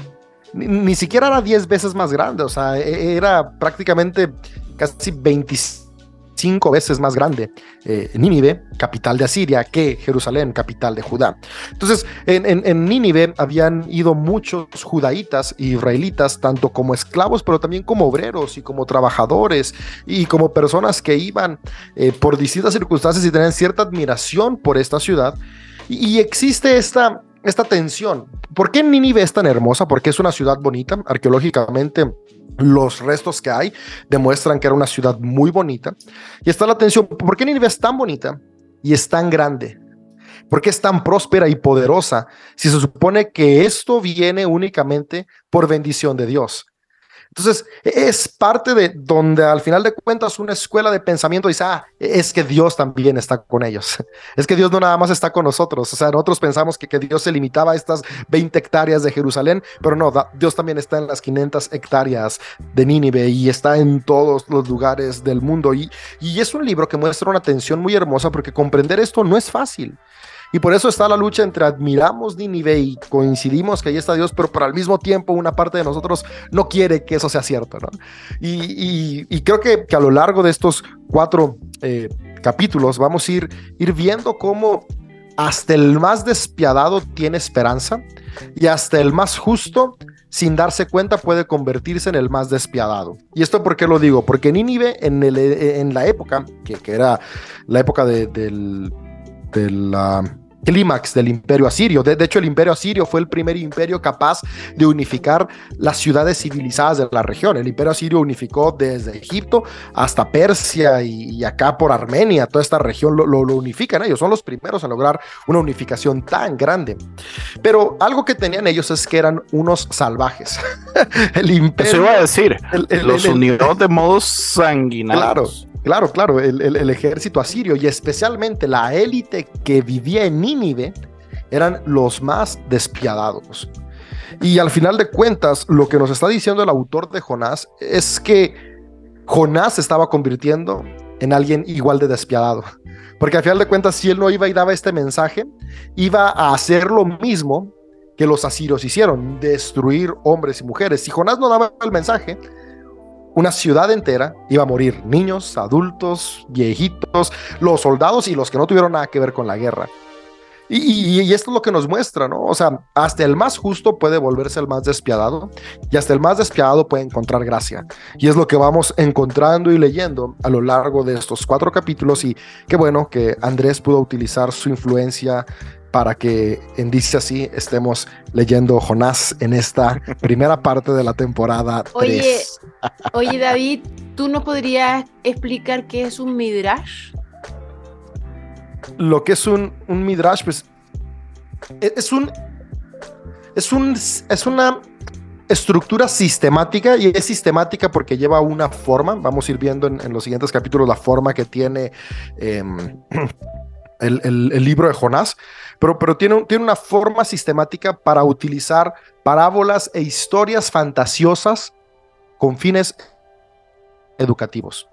ni, siquiera era 10 veces más grande, o sea, e, era prácticamente casi 25 veces más grande eh, Nínive, capital de Asiria, que Jerusalén, capital de Judá. Entonces, en, Nínive habían ido muchos judaítas y israelitas, tanto como esclavos, pero también como obreros y como trabajadores y como personas que iban eh, por distintas circunstancias y tenían cierta admiración por esta ciudad. y existe esta, esta tensión. ¿Por qué Nínive es tan hermosa? Porque es una ciudad bonita. Arqueológicamente, los restos que hay demuestran que era una ciudad muy bonita. Y está la tensión. ¿Por qué Nínive es tan bonita y es tan grande? ¿Por qué es tan próspera y poderosa si se supone que esto viene únicamente por bendición de Dios? Entonces, es parte de donde al final de cuentas una escuela de pensamiento dice, ah, es que Dios también está con ellos. Es que Dios no nada más está con nosotros. O sea, nosotros pensamos que, que Dios se limitaba a estas 20 hectáreas de Jerusalén, pero no, Dios también está en las 500 hectáreas de Nínive y está en todos los lugares del mundo. Y, y es un libro que muestra una tensión muy hermosa porque comprender esto no es fácil. Y por eso está la lucha entre admiramos Nínive y coincidimos que ahí está Dios, pero por al mismo tiempo una parte de nosotros no quiere que eso sea cierto. ¿no? Y, creo que, a lo largo de estos cuatro eh, capítulos vamos a ir, ir viendo cómo hasta el más despiadado tiene esperanza y hasta el más justo sin darse cuenta puede convertirse en el más despiadado. ¿Y esto por qué lo digo? Porque Nínive en, el, en la época, que, era la época de, de la clímax del imperio asirio. De, hecho, el imperio asirio fue el primer imperio capaz de unificar las ciudades civilizadas de la región. El imperio asirio unificó desde Egipto hasta Persia y, acá por Armenia. Toda esta región lo, lo, unifican ellos. Son los primeros a lograr una unificación tan grande. Pero algo que tenían ellos es que eran unos salvajes. el imperio... Eso iba a decir. los unió de modos sanguinarios. Claro Claro, claro, el, ejército asirio y especialmente la élite que vivía en Nínive eran los más despiadados. Y al final de cuentas, lo que nos está diciendo el autor de Jonás es que Jonás se estaba convirtiendo en alguien igual de despiadado. Porque al final de cuentas, si él no iba y daba este mensaje, iba a hacer lo mismo que los asirios hicieron, destruir hombres y mujeres. Si Jonás no daba el mensaje, una ciudad entera iba a morir, niños, adultos, viejitos, los soldados y los que no tuvieron nada que ver con la guerra. Y, esto es lo que nos muestra, ¿no? O sea, hasta el más justo puede volverse el más despiadado y hasta el más despiadado puede encontrar gracia. Y es lo que vamos encontrando y leyendo a lo largo de estos cuatro capítulos y qué bueno que Andrés pudo utilizar su influencia para que en Dice así estemos leyendo Jonás en esta primera parte de la temporada. Oye, oye David, ¿tú no podrías explicar qué es un midrash? lo que es un, midrash, pues e, es un, es un, es una estructura sistemática y es sistemática porque lleva una forma. Vamos a ir viendo en, los siguientes capítulos la forma que tiene em, el, libro de Jonás, pero, pero tiene, tiene una forma sistemática para utilizar parábolas e historias fantasiosas con fines educativos.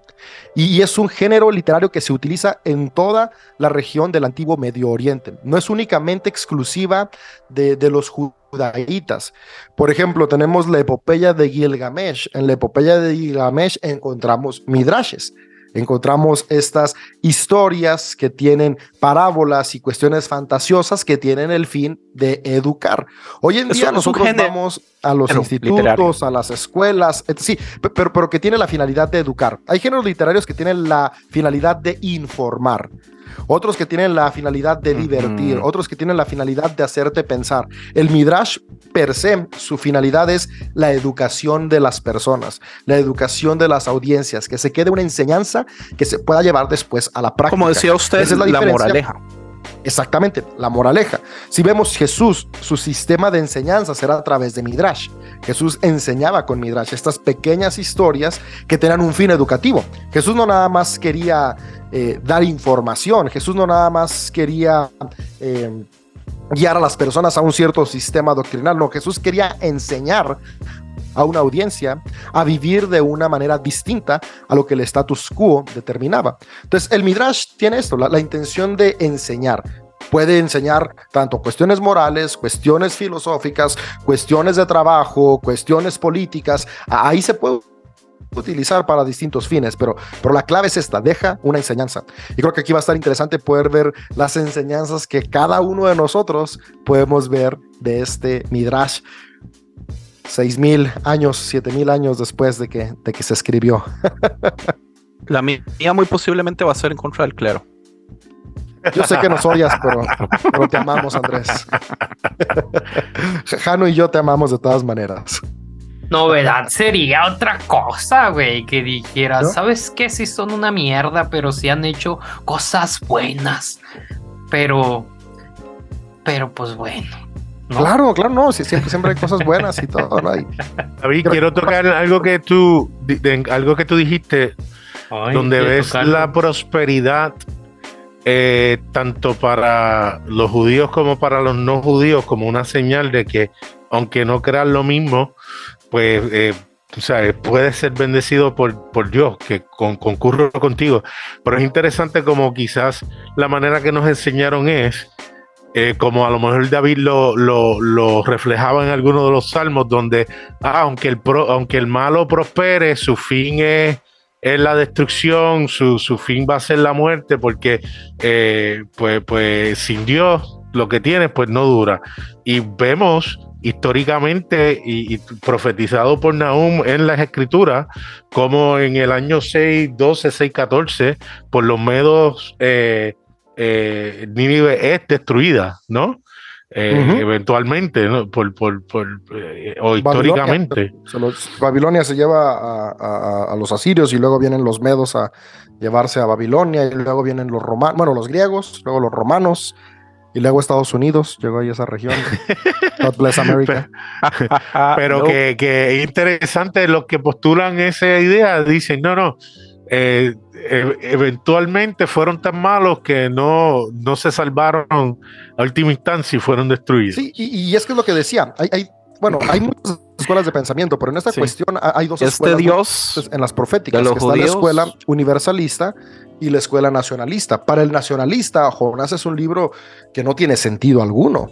Y, es un género literario que se utiliza en toda la región del antiguo Medio Oriente. No es únicamente exclusiva de, los judaítas. Por ejemplo, tenemos la epopeya de Gilgamesh. En la epopeya de Gilgamesh encontramos midrashes encontramos estas historias que tienen parábolas y cuestiones fantasiosas que tienen el fin de educar. Hoy en día nosotros vamos a los institutos, a las escuelas, sí, pero, pero que tiene la finalidad de educar. Hay géneros literarios que tienen la finalidad de informar otros que tienen la finalidad de divertir, otros que tienen la finalidad de hacerte pensar. El Midrash per se, su finalidad es la educación de las personas, la educación de las audiencias, que se quede una enseñanza que se pueda llevar después a la práctica. Como decía usted, es la, la moraleja. Exactamente, la moraleja. Si vemos Jesús, su sistema de enseñanza será a través de Midrash. Jesús enseñaba con Midrash estas pequeñas historias que tenían un fin educativo. Jesús no nada más quería eh, dar información, Jesús no nada más quería... Eh, guiar a las personas a un cierto sistema doctrinal, no, Jesús quería enseñar a una audiencia a vivir de una manera distinta a lo que el status quo determinaba. Entonces, el Midrash tiene esto, la, intención de enseñar. Puede enseñar tanto cuestiones morales, cuestiones filosóficas, cuestiones de trabajo, cuestiones políticas. Ahí se puede utilizar para distintos fines, pero, pero la clave es esta, deja una enseñanza. Y creo que aquí va a estar interesante poder ver las enseñanzas que cada uno de nosotros podemos ver de este Midrash seis mil años, siete mil años después de que, de que se escribió. La mía muy posiblemente va a ser en contra del clero. Yo sé que nos odias, pero, pero te amamos, Andrés. Jano y yo te amamos de todas maneras. Novedad sería otra cosa, güey, que dijeras, ¿sabes qué? Si son una mierda, pero sí han hecho cosas buenas. Pero, pero pues bueno. Claro, claro, no, siempre, siempre hay cosas buenas y todo. David, quiero tocar algo que tú, algo que tú dijiste, donde ves la prosperidad eh, tanto para los judíos como para los no judíos como una señal de que aunque no crean lo mismo, pues eh, puede ser bendecido por, por Dios, que concurro contigo. Pero es interesante como quizás la manera que nos enseñaron es eh, como a lo mejor David lo, lo, reflejaba en alguno de los salmos, donde ah, aunque, el aunque el malo prospere, su fin es, es la destrucción, su, fin va a ser la muerte, porque eh, pues, pues sin Dios lo que tiene pues no dura. Y vemos históricamente y, profetizado por Nahum en las escrituras, como en el año 6, 12, 6, 14, por los medos eh, eh, Nínive es destruida, ¿no? Eh, eventualmente, ¿no? Por, eh, o históricamente. Babilonia se lleva a, los asirios y luego vienen los medos a llevarse a Babilonia y luego vienen los romanos, bueno, los griegos, luego los romanos y luego Estados Unidos llegó ahí a esa región. God bless America. Pero que, que interesante los que postulan esa idea, dicen, no, no, eh, e, eventualmente fueron tan malos que no, no se salvaron a última instancia y fueron destruidos. Sí, y, es que es lo que decía, hay, hay bueno, hay muchas escuelas de pensamiento, pero en esta cuestión hay dos este escuelas Dios en las proféticas, que está la escuela universalista y la escuela nacionalista. Para el nacionalista, Jonás es un libro que no tiene sentido alguno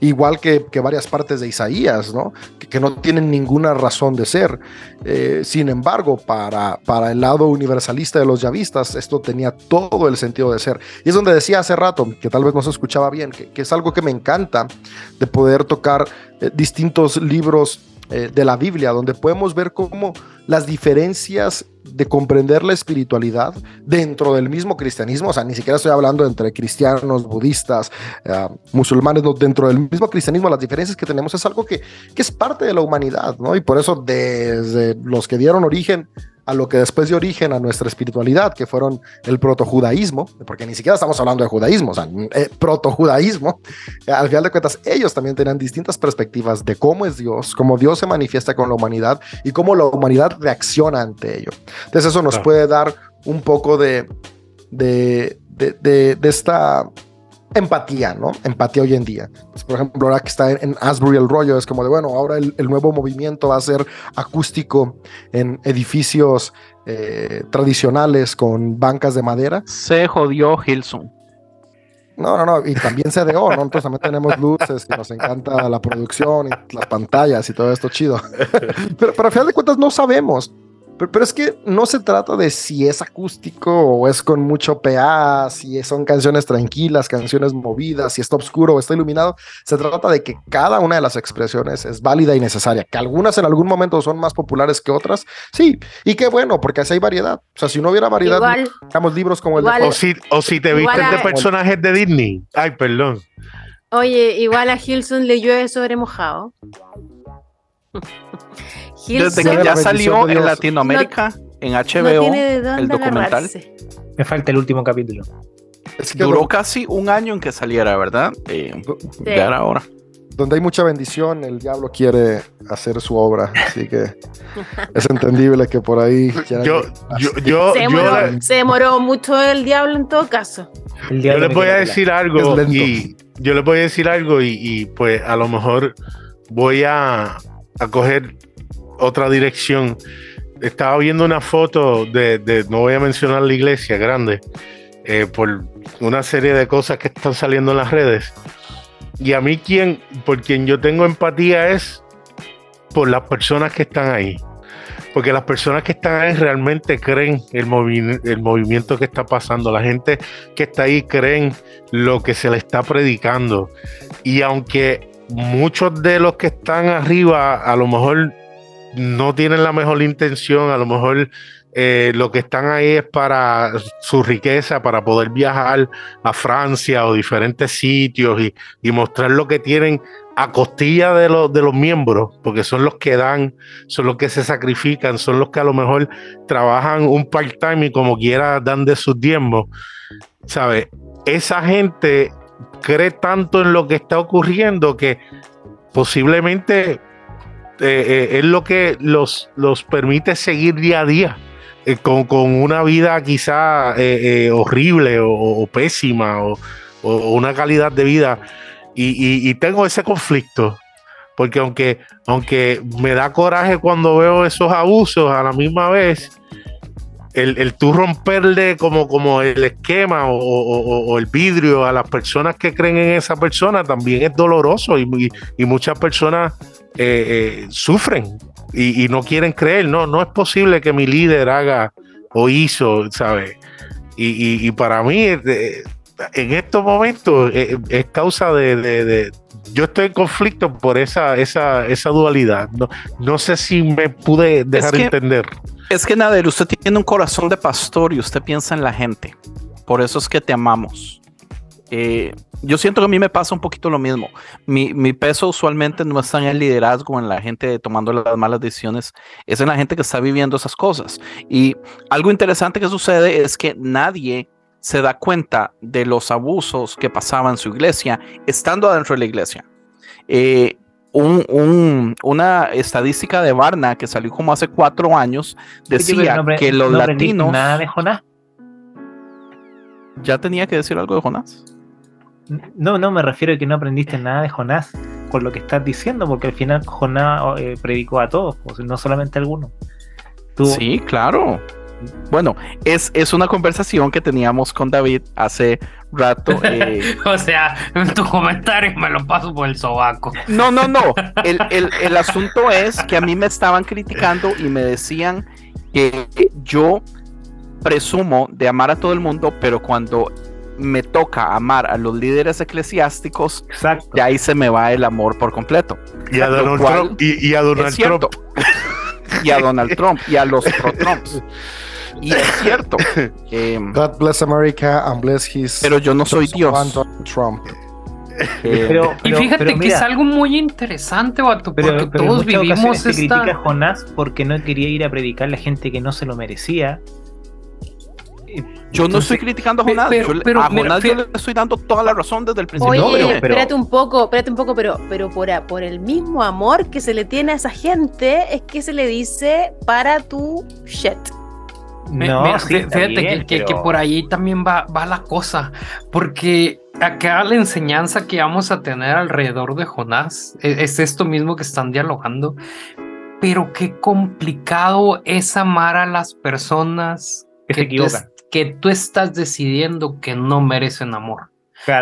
igual que, varias partes de Isaías, ¿no? Que, no tienen ninguna razón de ser. Eh, sin embargo, para, para el lado universalista de los yavistas, esto tenía todo el sentido de ser. Y es donde decía hace rato, que tal vez no se escuchaba bien, que, es algo que me encanta de poder tocar eh, distintos libros eh, de la Biblia, donde podemos ver cómo las diferencias de comprender la espiritualidad dentro del mismo cristianismo, o sea, ni siquiera estoy hablando entre cristianos, budistas, eh, musulmanes, dentro del mismo cristianismo, las diferencias que tenemos es algo que, que es parte de la humanidad, ¿no? Y por eso desde los que dieron origen a lo que después dio origen a nuestra espiritualidad, que fueron el protojudaísmo, porque ni siquiera estamos hablando de judaísmo, o sea, eh, protojudaísmo, al final de cuentas ellos también tenían distintas perspectivas de cómo es Dios, cómo Dios se manifiesta con la humanidad y cómo la humanidad reacciona ante ello. Entonces eso nos puede dar un poco de, de, de, de esta empatía, ¿no? Empatía hoy en día. Pues, por ejemplo, ahora que está en, Asbury el rollo, es como de, bueno, ahora el, nuevo movimiento va a ser acústico en edificios eh, tradicionales con bancas de madera. Se jodió Hilson. No, no, no, y también se dejó, ¿no? Entonces también tenemos luces y nos encanta la producción y las pantallas y todo esto chido. pero, pero a final de cuentas no sabemos pero, es que no se trata de si es acústico o es con mucho PA, si son canciones tranquilas, canciones movidas, si está oscuro o está iluminado. Se trata de que cada una de las expresiones es válida y necesaria. Que algunas en algún momento son más populares que otras, sí. Y qué bueno, porque así hay variedad. O sea, si no hubiera variedad, digamos libros como el de... O si, o si te viste de personajes de Disney. Ay, perdón. Oye, igual a Hilson le llueve sobre mojado. Desde que ya salió en Latinoamérica, en HBO, el documental. Me falta el último capítulo. Duró casi un año en que saliera, ¿verdad? Eh, Ya era hora. Donde hay mucha bendición, el diablo quiere hacer su obra. Así que es entendible que por ahí. Yo, yo, se, demoró, mucho el diablo en todo caso. yo les voy a decir algo. Y yo les voy a decir algo y, y pues a lo mejor voy a, a coger otra dirección. Estaba viendo una foto de, no voy a mencionar la iglesia grande, eh, por una serie de cosas que están saliendo en las redes. Y a mí quien, por quien yo tengo empatía es por las personas que están ahí. Porque las personas que están ahí realmente creen el, el movimiento que está pasando. La gente que está ahí creen lo que se le está predicando. Y aunque muchos de los que están arriba a lo mejor no tienen la mejor intención, a lo mejor eh, lo que están ahí es para su riqueza, para poder viajar a Francia o diferentes sitios y, mostrar lo que tienen a costilla de, los de los miembros, porque son los que dan, son los que se sacrifican, son los que a lo mejor trabajan un part-time y como quiera dan de sus tiempos. ¿Sabes? Esa gente cree tanto en lo que está ocurriendo que posiblemente eh, eh, es lo que los, los permite seguir día a día. Eh, con, una vida quizá horrible o, pésima o, una calidad de vida. Y, tengo ese conflicto, porque aunque, aunque me da coraje cuando veo esos abusos, a la misma vez, el, el tú romperle como, como el esquema o, el vidrio a las personas que creen en esa persona también es doloroso y, y muchas personas eh, eh, sufren y, no quieren creer. No, no es posible que mi líder haga o hizo, ¿sabes? Y, para mí, eh, en estos momentos, es causa de, Yo estoy en conflicto por esa, esa, esa dualidad. No, no sé si me pude dejar entender. Es que, Nader, usted tiene un corazón de pastor y usted piensa en la gente. Por eso es que te amamos. Eh, yo siento que a mí me pasa un poquito lo mismo. Mi, peso usualmente no está en el liderazgo, en la gente tomando las malas decisiones, es en la gente que está viviendo esas cosas. Y algo interesante que sucede es que nadie se da cuenta de los abusos que pasaban en su iglesia estando adentro de la iglesia. Eh, un, una estadística de Barna que salió como hace cuatro años decía que los latinos. Nada de Jonás. ¿Ya tenía que decir algo de Jonás? No, no, me refiero a que no aprendiste nada de Jonás con lo que estás diciendo, porque al final Jonás eh, predicó a todos, no solamente a algunos. Sí, claro. Bueno, es, es una conversación que teníamos con David hace rato. Eh, o sea, tu comentario me lo paso por el sobaco. No, no, no. El, el, asunto es que a mí me estaban criticando y me decían que yo presumo de amar a todo el mundo, pero cuando me toca amar a los líderes eclesiásticos, ya ahí se me va el amor por completo. Y a Donald Trump. Y, a Donald Trump. y a Donald Trump y a los pro-Trumps. Y es cierto. God bless America and bless his. Pero yo no soy Dios. Trump. Eh, y fíjate que es algo muy interesante, Bato, porque todos vivimos esta... Se critica a Jonás porque no quería ir a predicar a la gente que no se lo merecía. Yo no estoy criticando a Jonás, pero, a Jonás yo le estoy dando toda la razón desde el principio. Oye, espérate un poco, espérate un poco, pero, pero por, por el mismo amor que se le tiene a esa gente es que se le dice para tu shit. No, fíjate que, por ahí también va, va la cosa, porque acá la enseñanza que vamos a tener alrededor de Jonás e, es, esto mismo que están dialogando, pero qué complicado es amar a las personas que, tú, que tú estás decidiendo que no merecen amor.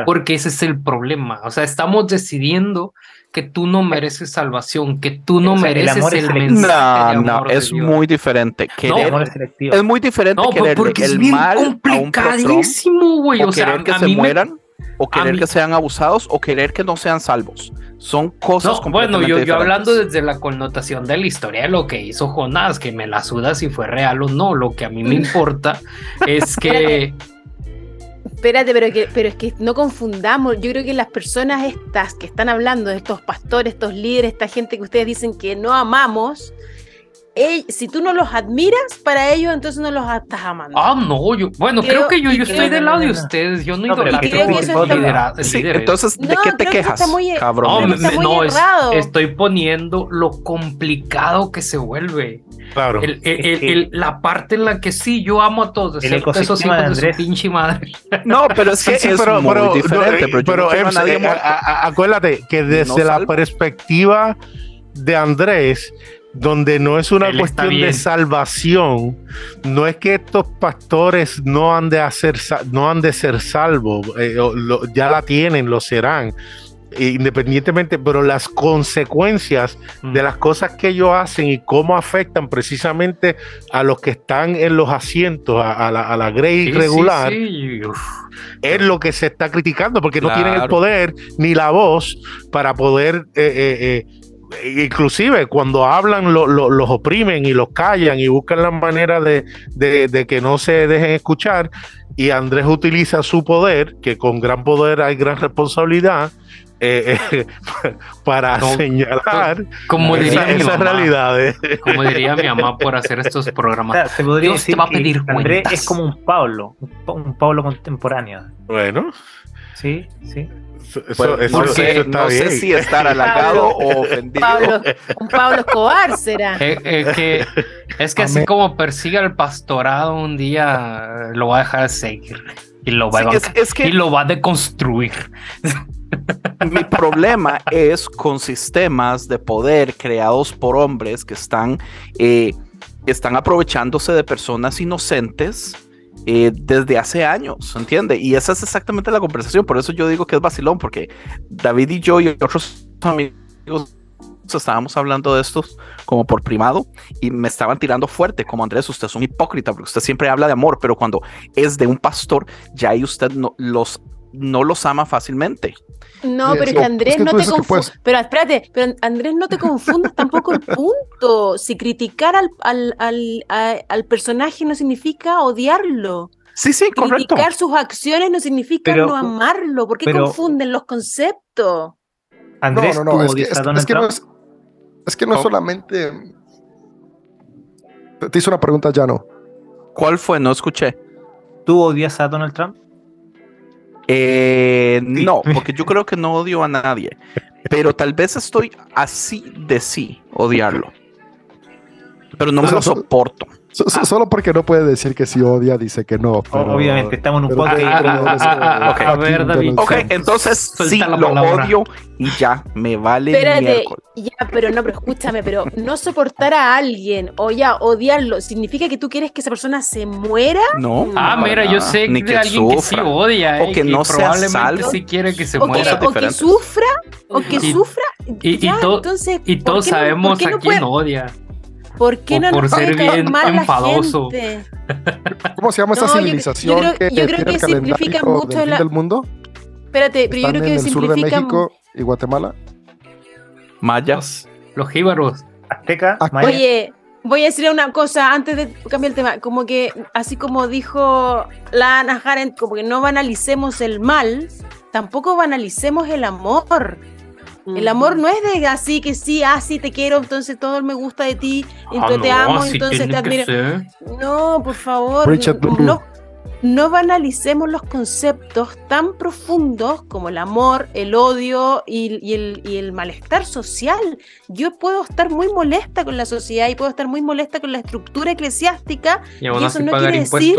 Porque ese es el problema. O sea, estamos decidiendo que tú no mereces salvación, que tú no mereces el, mensaje. No, no, es muy diferente. es, muy diferente no, querer porque el es bien mal complicadísimo, güey. O, sea, querer que se mueran, o querer que sean abusados, o querer que no sean salvos. Son cosas no, Bueno, yo, yo hablando desde la connotación de la historia de lo que hizo Jonás, que me la suda si fue real o no. Lo que a mí me importa es que Espérate, pero, que, pero es que no confundamos. Yo creo que las personas estas que están hablando, estos pastores, estos líderes, esta gente que ustedes dicen que no amamos, si tú no los admiras, para ellos entonces no los estás amando. Ah, no, yo, bueno, creo, que yo, yo estoy del lado de ustedes, yo no, no idolatro sí, Entonces, ¿de qué te quejas, cabrón? No, estoy poniendo lo complicado que se vuelve. Claro. la parte en la que sí, yo amo a todos, el esos hijos de, su pinche madre. No, pero es que es pero, muy diferente. pero, eh, acuérdate que desde la perspectiva de Andrés, donde no es una cuestión de salvación, no es que estos pastores no han de hacer, no han de ser salvos, eh, ya la tienen, lo serán, independientemente, pero las consecuencias mm. de las cosas que ellos hacen y cómo afectan precisamente a los que están en los asientos, a, la, a grey regular, es lo que se está criticando, porque no tienen el poder ni la voz para poder eh, eh, inclusive cuando hablan los oprimen y los callan y buscan la manera de, que no se dejen escuchar y Andrés utiliza su poder, que con gran poder hay gran responsabilidad, eh, eh, para señalar como diría esas realidades. Como diría mi mamá por hacer estos programas. se podría decir va a pedir que Andrés es como un Pablo, un Pablo contemporáneo. Bueno. Sí, sí. Eso, no sé si estar halagado o ofendido. un Pablo Escobar será. Eh, eh, es que así como persiga el pastorado un día, lo va a dejar de seguir y lo va, a, y lo va a deconstruir. Mi problema es con sistemas de poder creados por hombres que están, eh, están aprovechándose de personas inocentes eh, desde hace años, ¿entiende? Y esa es exactamente la conversación, por eso yo digo que es vacilón, porque David y yo y otros amigos estábamos hablando de estos como por primado y me estaban tirando fuerte, como Andrés, usted es un hipócrita, porque usted siempre habla de amor, pero cuando es de un pastor, ya ahí usted no los no los ama fácilmente. No, pero es que Andrés no te confunde. Pero espérate, pero Andrés no te confundas tampoco el punto. Si criticar al, al, personaje no significa odiarlo. Sí, sí, correcto. Criticar sus acciones no significa no amarlo. ¿Por qué confunden los conceptos? Andrés, no, no, no, es que, es, que no es, es que no solamente. Te hizo una pregunta, ya no. ¿Cuál fue? No escuché. ¿Tú odias a Donald Trump? Eh, no, porque yo creo que no odio a nadie. pero tal vez estoy así de sí odiarlo. Pero no me lo soporto. Solo porque no puede decir que si odia, dice que no. Obviamente, estamos en un podcast. A ver, David. Ok, entonces sí lo odio y ya, me vale Espérate, ya, pero no, pero escúchame, pero no soportar a alguien o ya odiarlo, ¿significa que tú quieres que esa persona se muera? No. Ah, mira, yo sé Ni de alguien que sí odia. O que no sea salvo. sí quiere que se muera. o que sufra, o que sufra. Y, entonces, y todos sabemos a quién odia. ¿Por qué no por nos ser bien enfadoso? ¿Cómo se llama esa civilización? Yo creo, yo creo que, simplifica mucho del, la... del mundo. Espérate, pero yo creo que en el sur de México y Guatemala. Mayas. Los jíbaros. Azteca. Oye, voy a decir una cosa antes de cambiar el tema. Como que, así como dijo la Ana Harent, como que no banalicemos el mal, tampoco banalicemos el amor. El amor no es de así que sí, así ah, te quiero, entonces todo me gusta de ti, entonces ah, te amo, entonces te admiro. No, por favor, no, no banalicemos los conceptos tan profundos como el amor, el odio y, el, y, el, malestar social. Yo puedo estar muy molesta con la sociedad y puedo estar muy molesta con la estructura eclesiástica y, eso no quiere decir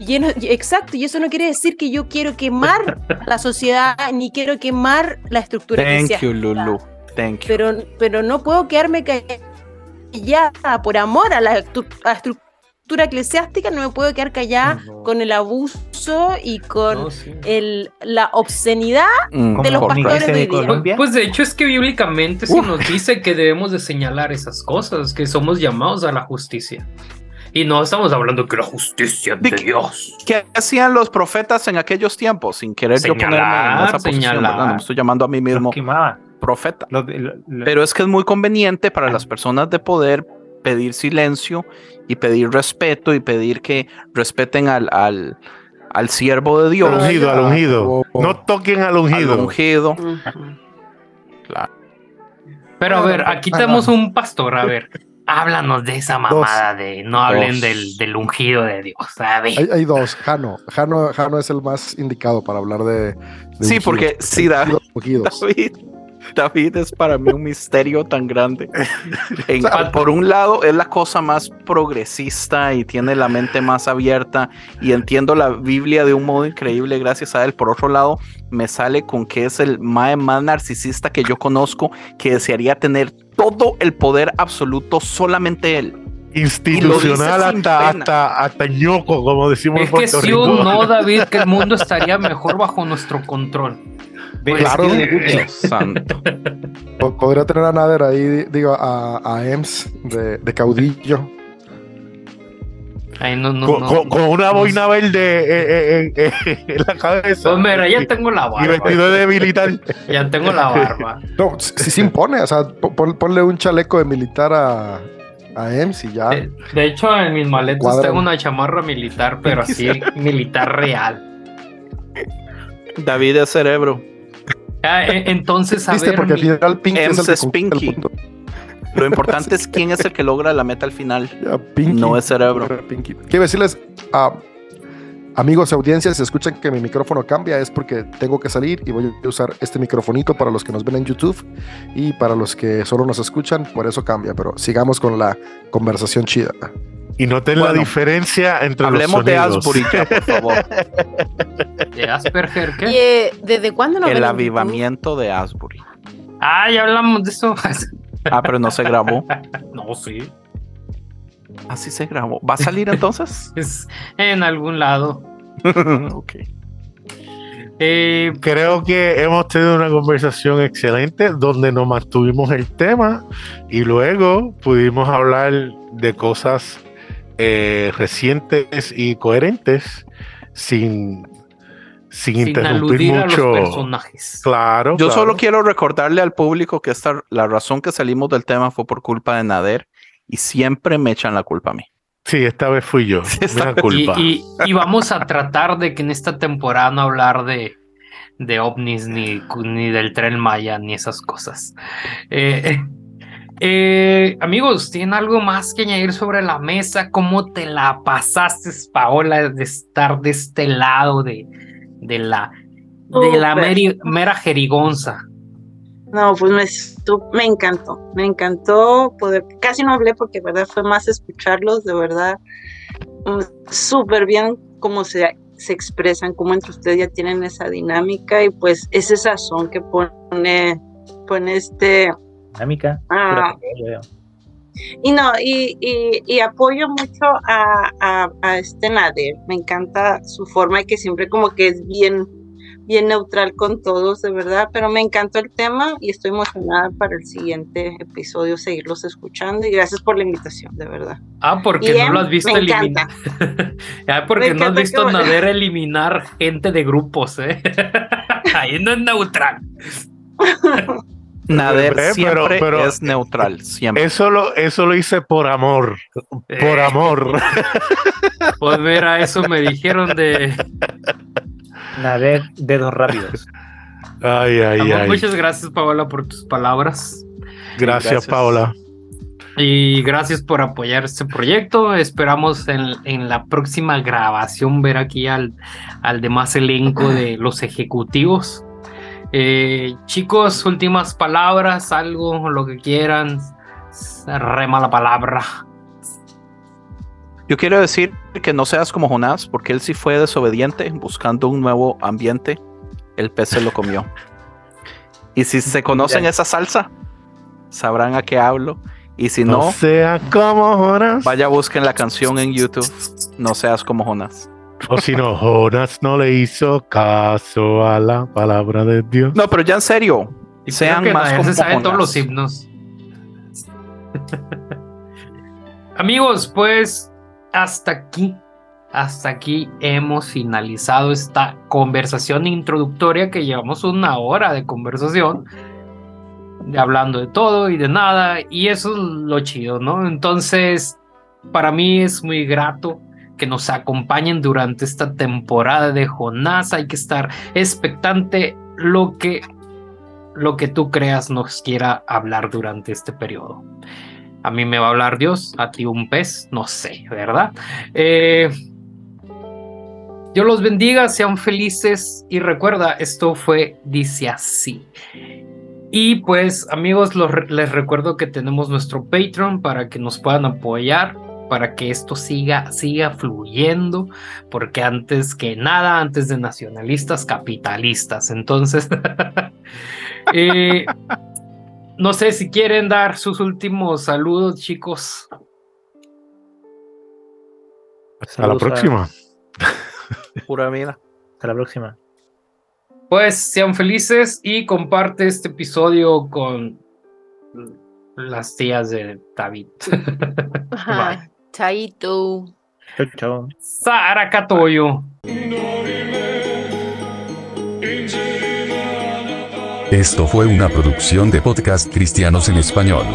exacto, y eso no quiere decir que yo quiero quemar la sociedad ni quiero quemar la estructura Thank you, Lulu. Thank you. Pero, pero no puedo quedarme callada por amor a la, estructura eclesiástica, no me puedo quedar callada con el abuso y con el, la obscenidad mm. de los pastores de Colombia. Pues de hecho es que bíblicamente se nos dice que debemos de señalar esas cosas, que somos llamados a la justicia. Y no estamos hablando que la justicia de, Dios. ¿Qué hacían los profetas en aquellos tiempos? Sin querer yo ponerme en esa posición, no me estoy llamando a mí mismo profeta. Pero es que es muy conveniente para las personas de poder pedir silencio y pedir respeto y pedir que respeten al, al, al siervo de Dios. Al ungido, al ungido. No toquen al ungido. Al ungido. Claro. Pero a ver, aquí tenemos un pastor, a ver. Háblanos de esa mamada de no hablen del, del, ungido de Dios. Hay, hay, dos. Jano. Jano. Jano es el más indicado para hablar de. sí, porque sí, David, David es para mí un misterio tan grande. por un lado, es la cosa más progresista y tiene la mente más abierta y entiendo la Biblia de un modo increíble gracias a él. Por otro lado, me sale con que es el más, más narcisista que yo conozco, que desearía tener todo el poder absoluto solamente él institucional hasta, hasta, hasta, ñoco, como decimos es que si no, David, que el mundo estaría mejor bajo nuestro control. Pues claro, santo. Podría tener a Nader ahí, digo, a, a Ems de, de caudillo. Ay, no, no, con, con, una boina verde eh, eh, eh, en la cabeza. Pues mira, ya tengo la barba. Y vestido de militar. ya tengo la barba. No, si se impone, o sea, ponle un chaleco de militar a, a EMS y ya. De, hecho, en mis maletas tengo una chamarra militar, pero así militar real. David es cerebro. Ah, e, entonces, a ¿Viste? ver. Porque al final Pink es, el Pinky. Lo importante es quién es el que logra la meta al final. no es cerebro. Quiero decirles a amigos y audiencias, si escuchan que mi micrófono cambia es porque tengo que salir y voy a usar este microfonito para los que nos ven en YouTube y para los que solo nos escuchan, por eso cambia. Pero sigamos con la conversación chida. Y noten la diferencia entre hablemos los de Asbury, por favor. ¿De Asperger qué? Eh, ¿Desde cuándo no El avivamiento de Asbury. Ah, ya hablamos de eso. ah, pero no se grabó. no, sí. Así se grabó. ¿Va a salir entonces? es en algún lado. ok. Eh, Creo que hemos tenido una conversación excelente donde nos mantuvimos el tema y luego pudimos hablar de cosas eh, recientes y coherentes sin, sin, interrumpir mucho. personajes. Claro. Yo solo quiero recordarle al público que esta, la razón que salimos del tema fue por culpa de Nader y siempre me echan la culpa a mí. Sí, esta vez fui yo. culpa. Y, vamos a tratar de que en esta temporada no hablar de, de ovnis ni, ni del tren Maya ni esas cosas. Eh, eh, amigos, ¿tienen algo más que añadir sobre la mesa? ¿Cómo te la pasaste, Paola, de estar de este lado de, de la, de la mera jerigonza? No, pues me, me encantó, me encantó poder, casi no hablé porque, verdad, fue más escucharlos, de verdad, mm, súper bien cómo se, se expresan, cómo entre ustedes ya tienen esa dinámica y pues ese sazón que pone, pone este... Dinámica. Ah, y no, y, y, apoyo mucho a, a, a, este Nader, me encanta su forma y que siempre como que es bien bien neutral con todos, de verdad, pero me encantó el tema y estoy emocionada para el siguiente episodio seguirlos escuchando y gracias por la invitación, de verdad. Ah, porque no lo has visto eliminar. ah, porque no has visto Nader eliminar gente de grupos, ¿eh? Ahí no es neutral. Nader siempre pero, es neutral, siempre. Eso lo, eso lo hice por amor, por amor. Pues ver, eso me dijeron de Nader dedos rápidos. Ay, ay, ay. Muchas gracias, Paola, por tus palabras. Gracias, Paola. Y gracias por apoyar este proyecto. Esperamos en, la próxima grabación ver aquí al, al demás elenco de los ejecutivos. Eh, chicos, últimas palabras, algo, lo que quieran. Rema la palabra. Yo quiero decir que no seas como Jonás, porque él sí fue desobediente buscando un nuevo ambiente. El pez se lo comió. Y si se conocen esa salsa, sabrán a qué hablo. Y si no, sea como Jonás. Vaya busquen la canción en YouTube. No seas como Jonás. O si no, Jonás no le hizo caso a la palabra de Dios. No, pero ya en serio, sean más como se todos los himnos. Amigos, pues hasta aquí, hasta aquí hemos finalizado esta conversación introductoria que llevamos una hora de conversación, de hablando de todo y de nada, y eso es lo chido, ¿no? Entonces, para mí es muy grato que nos acompañen durante esta temporada de Jonás. Hay que estar expectante lo que lo que tú creas nos quiera hablar durante este periodo a mí me va a hablar Dios, a ti un pez, no sé, ¿verdad? Eh, Dios los bendiga, sean felices y recuerda, esto fue Dice así. Y pues amigos, les recuerdo que tenemos nuestro Patreon para que nos puedan apoyar, para que esto siga, siga fluyendo, porque antes que nada, antes de nacionalistas, capitalistas. Entonces, eh, no sé si quieren dar sus últimos saludos, chicos. Hasta la próxima. Pura vida. Hasta la próxima. Pues sean felices y comparte este episodio con las tías de David. Ajá. Chaito. Chau, chau. Sara Catoyo. Esto fue una producción de podcast cristianos en español.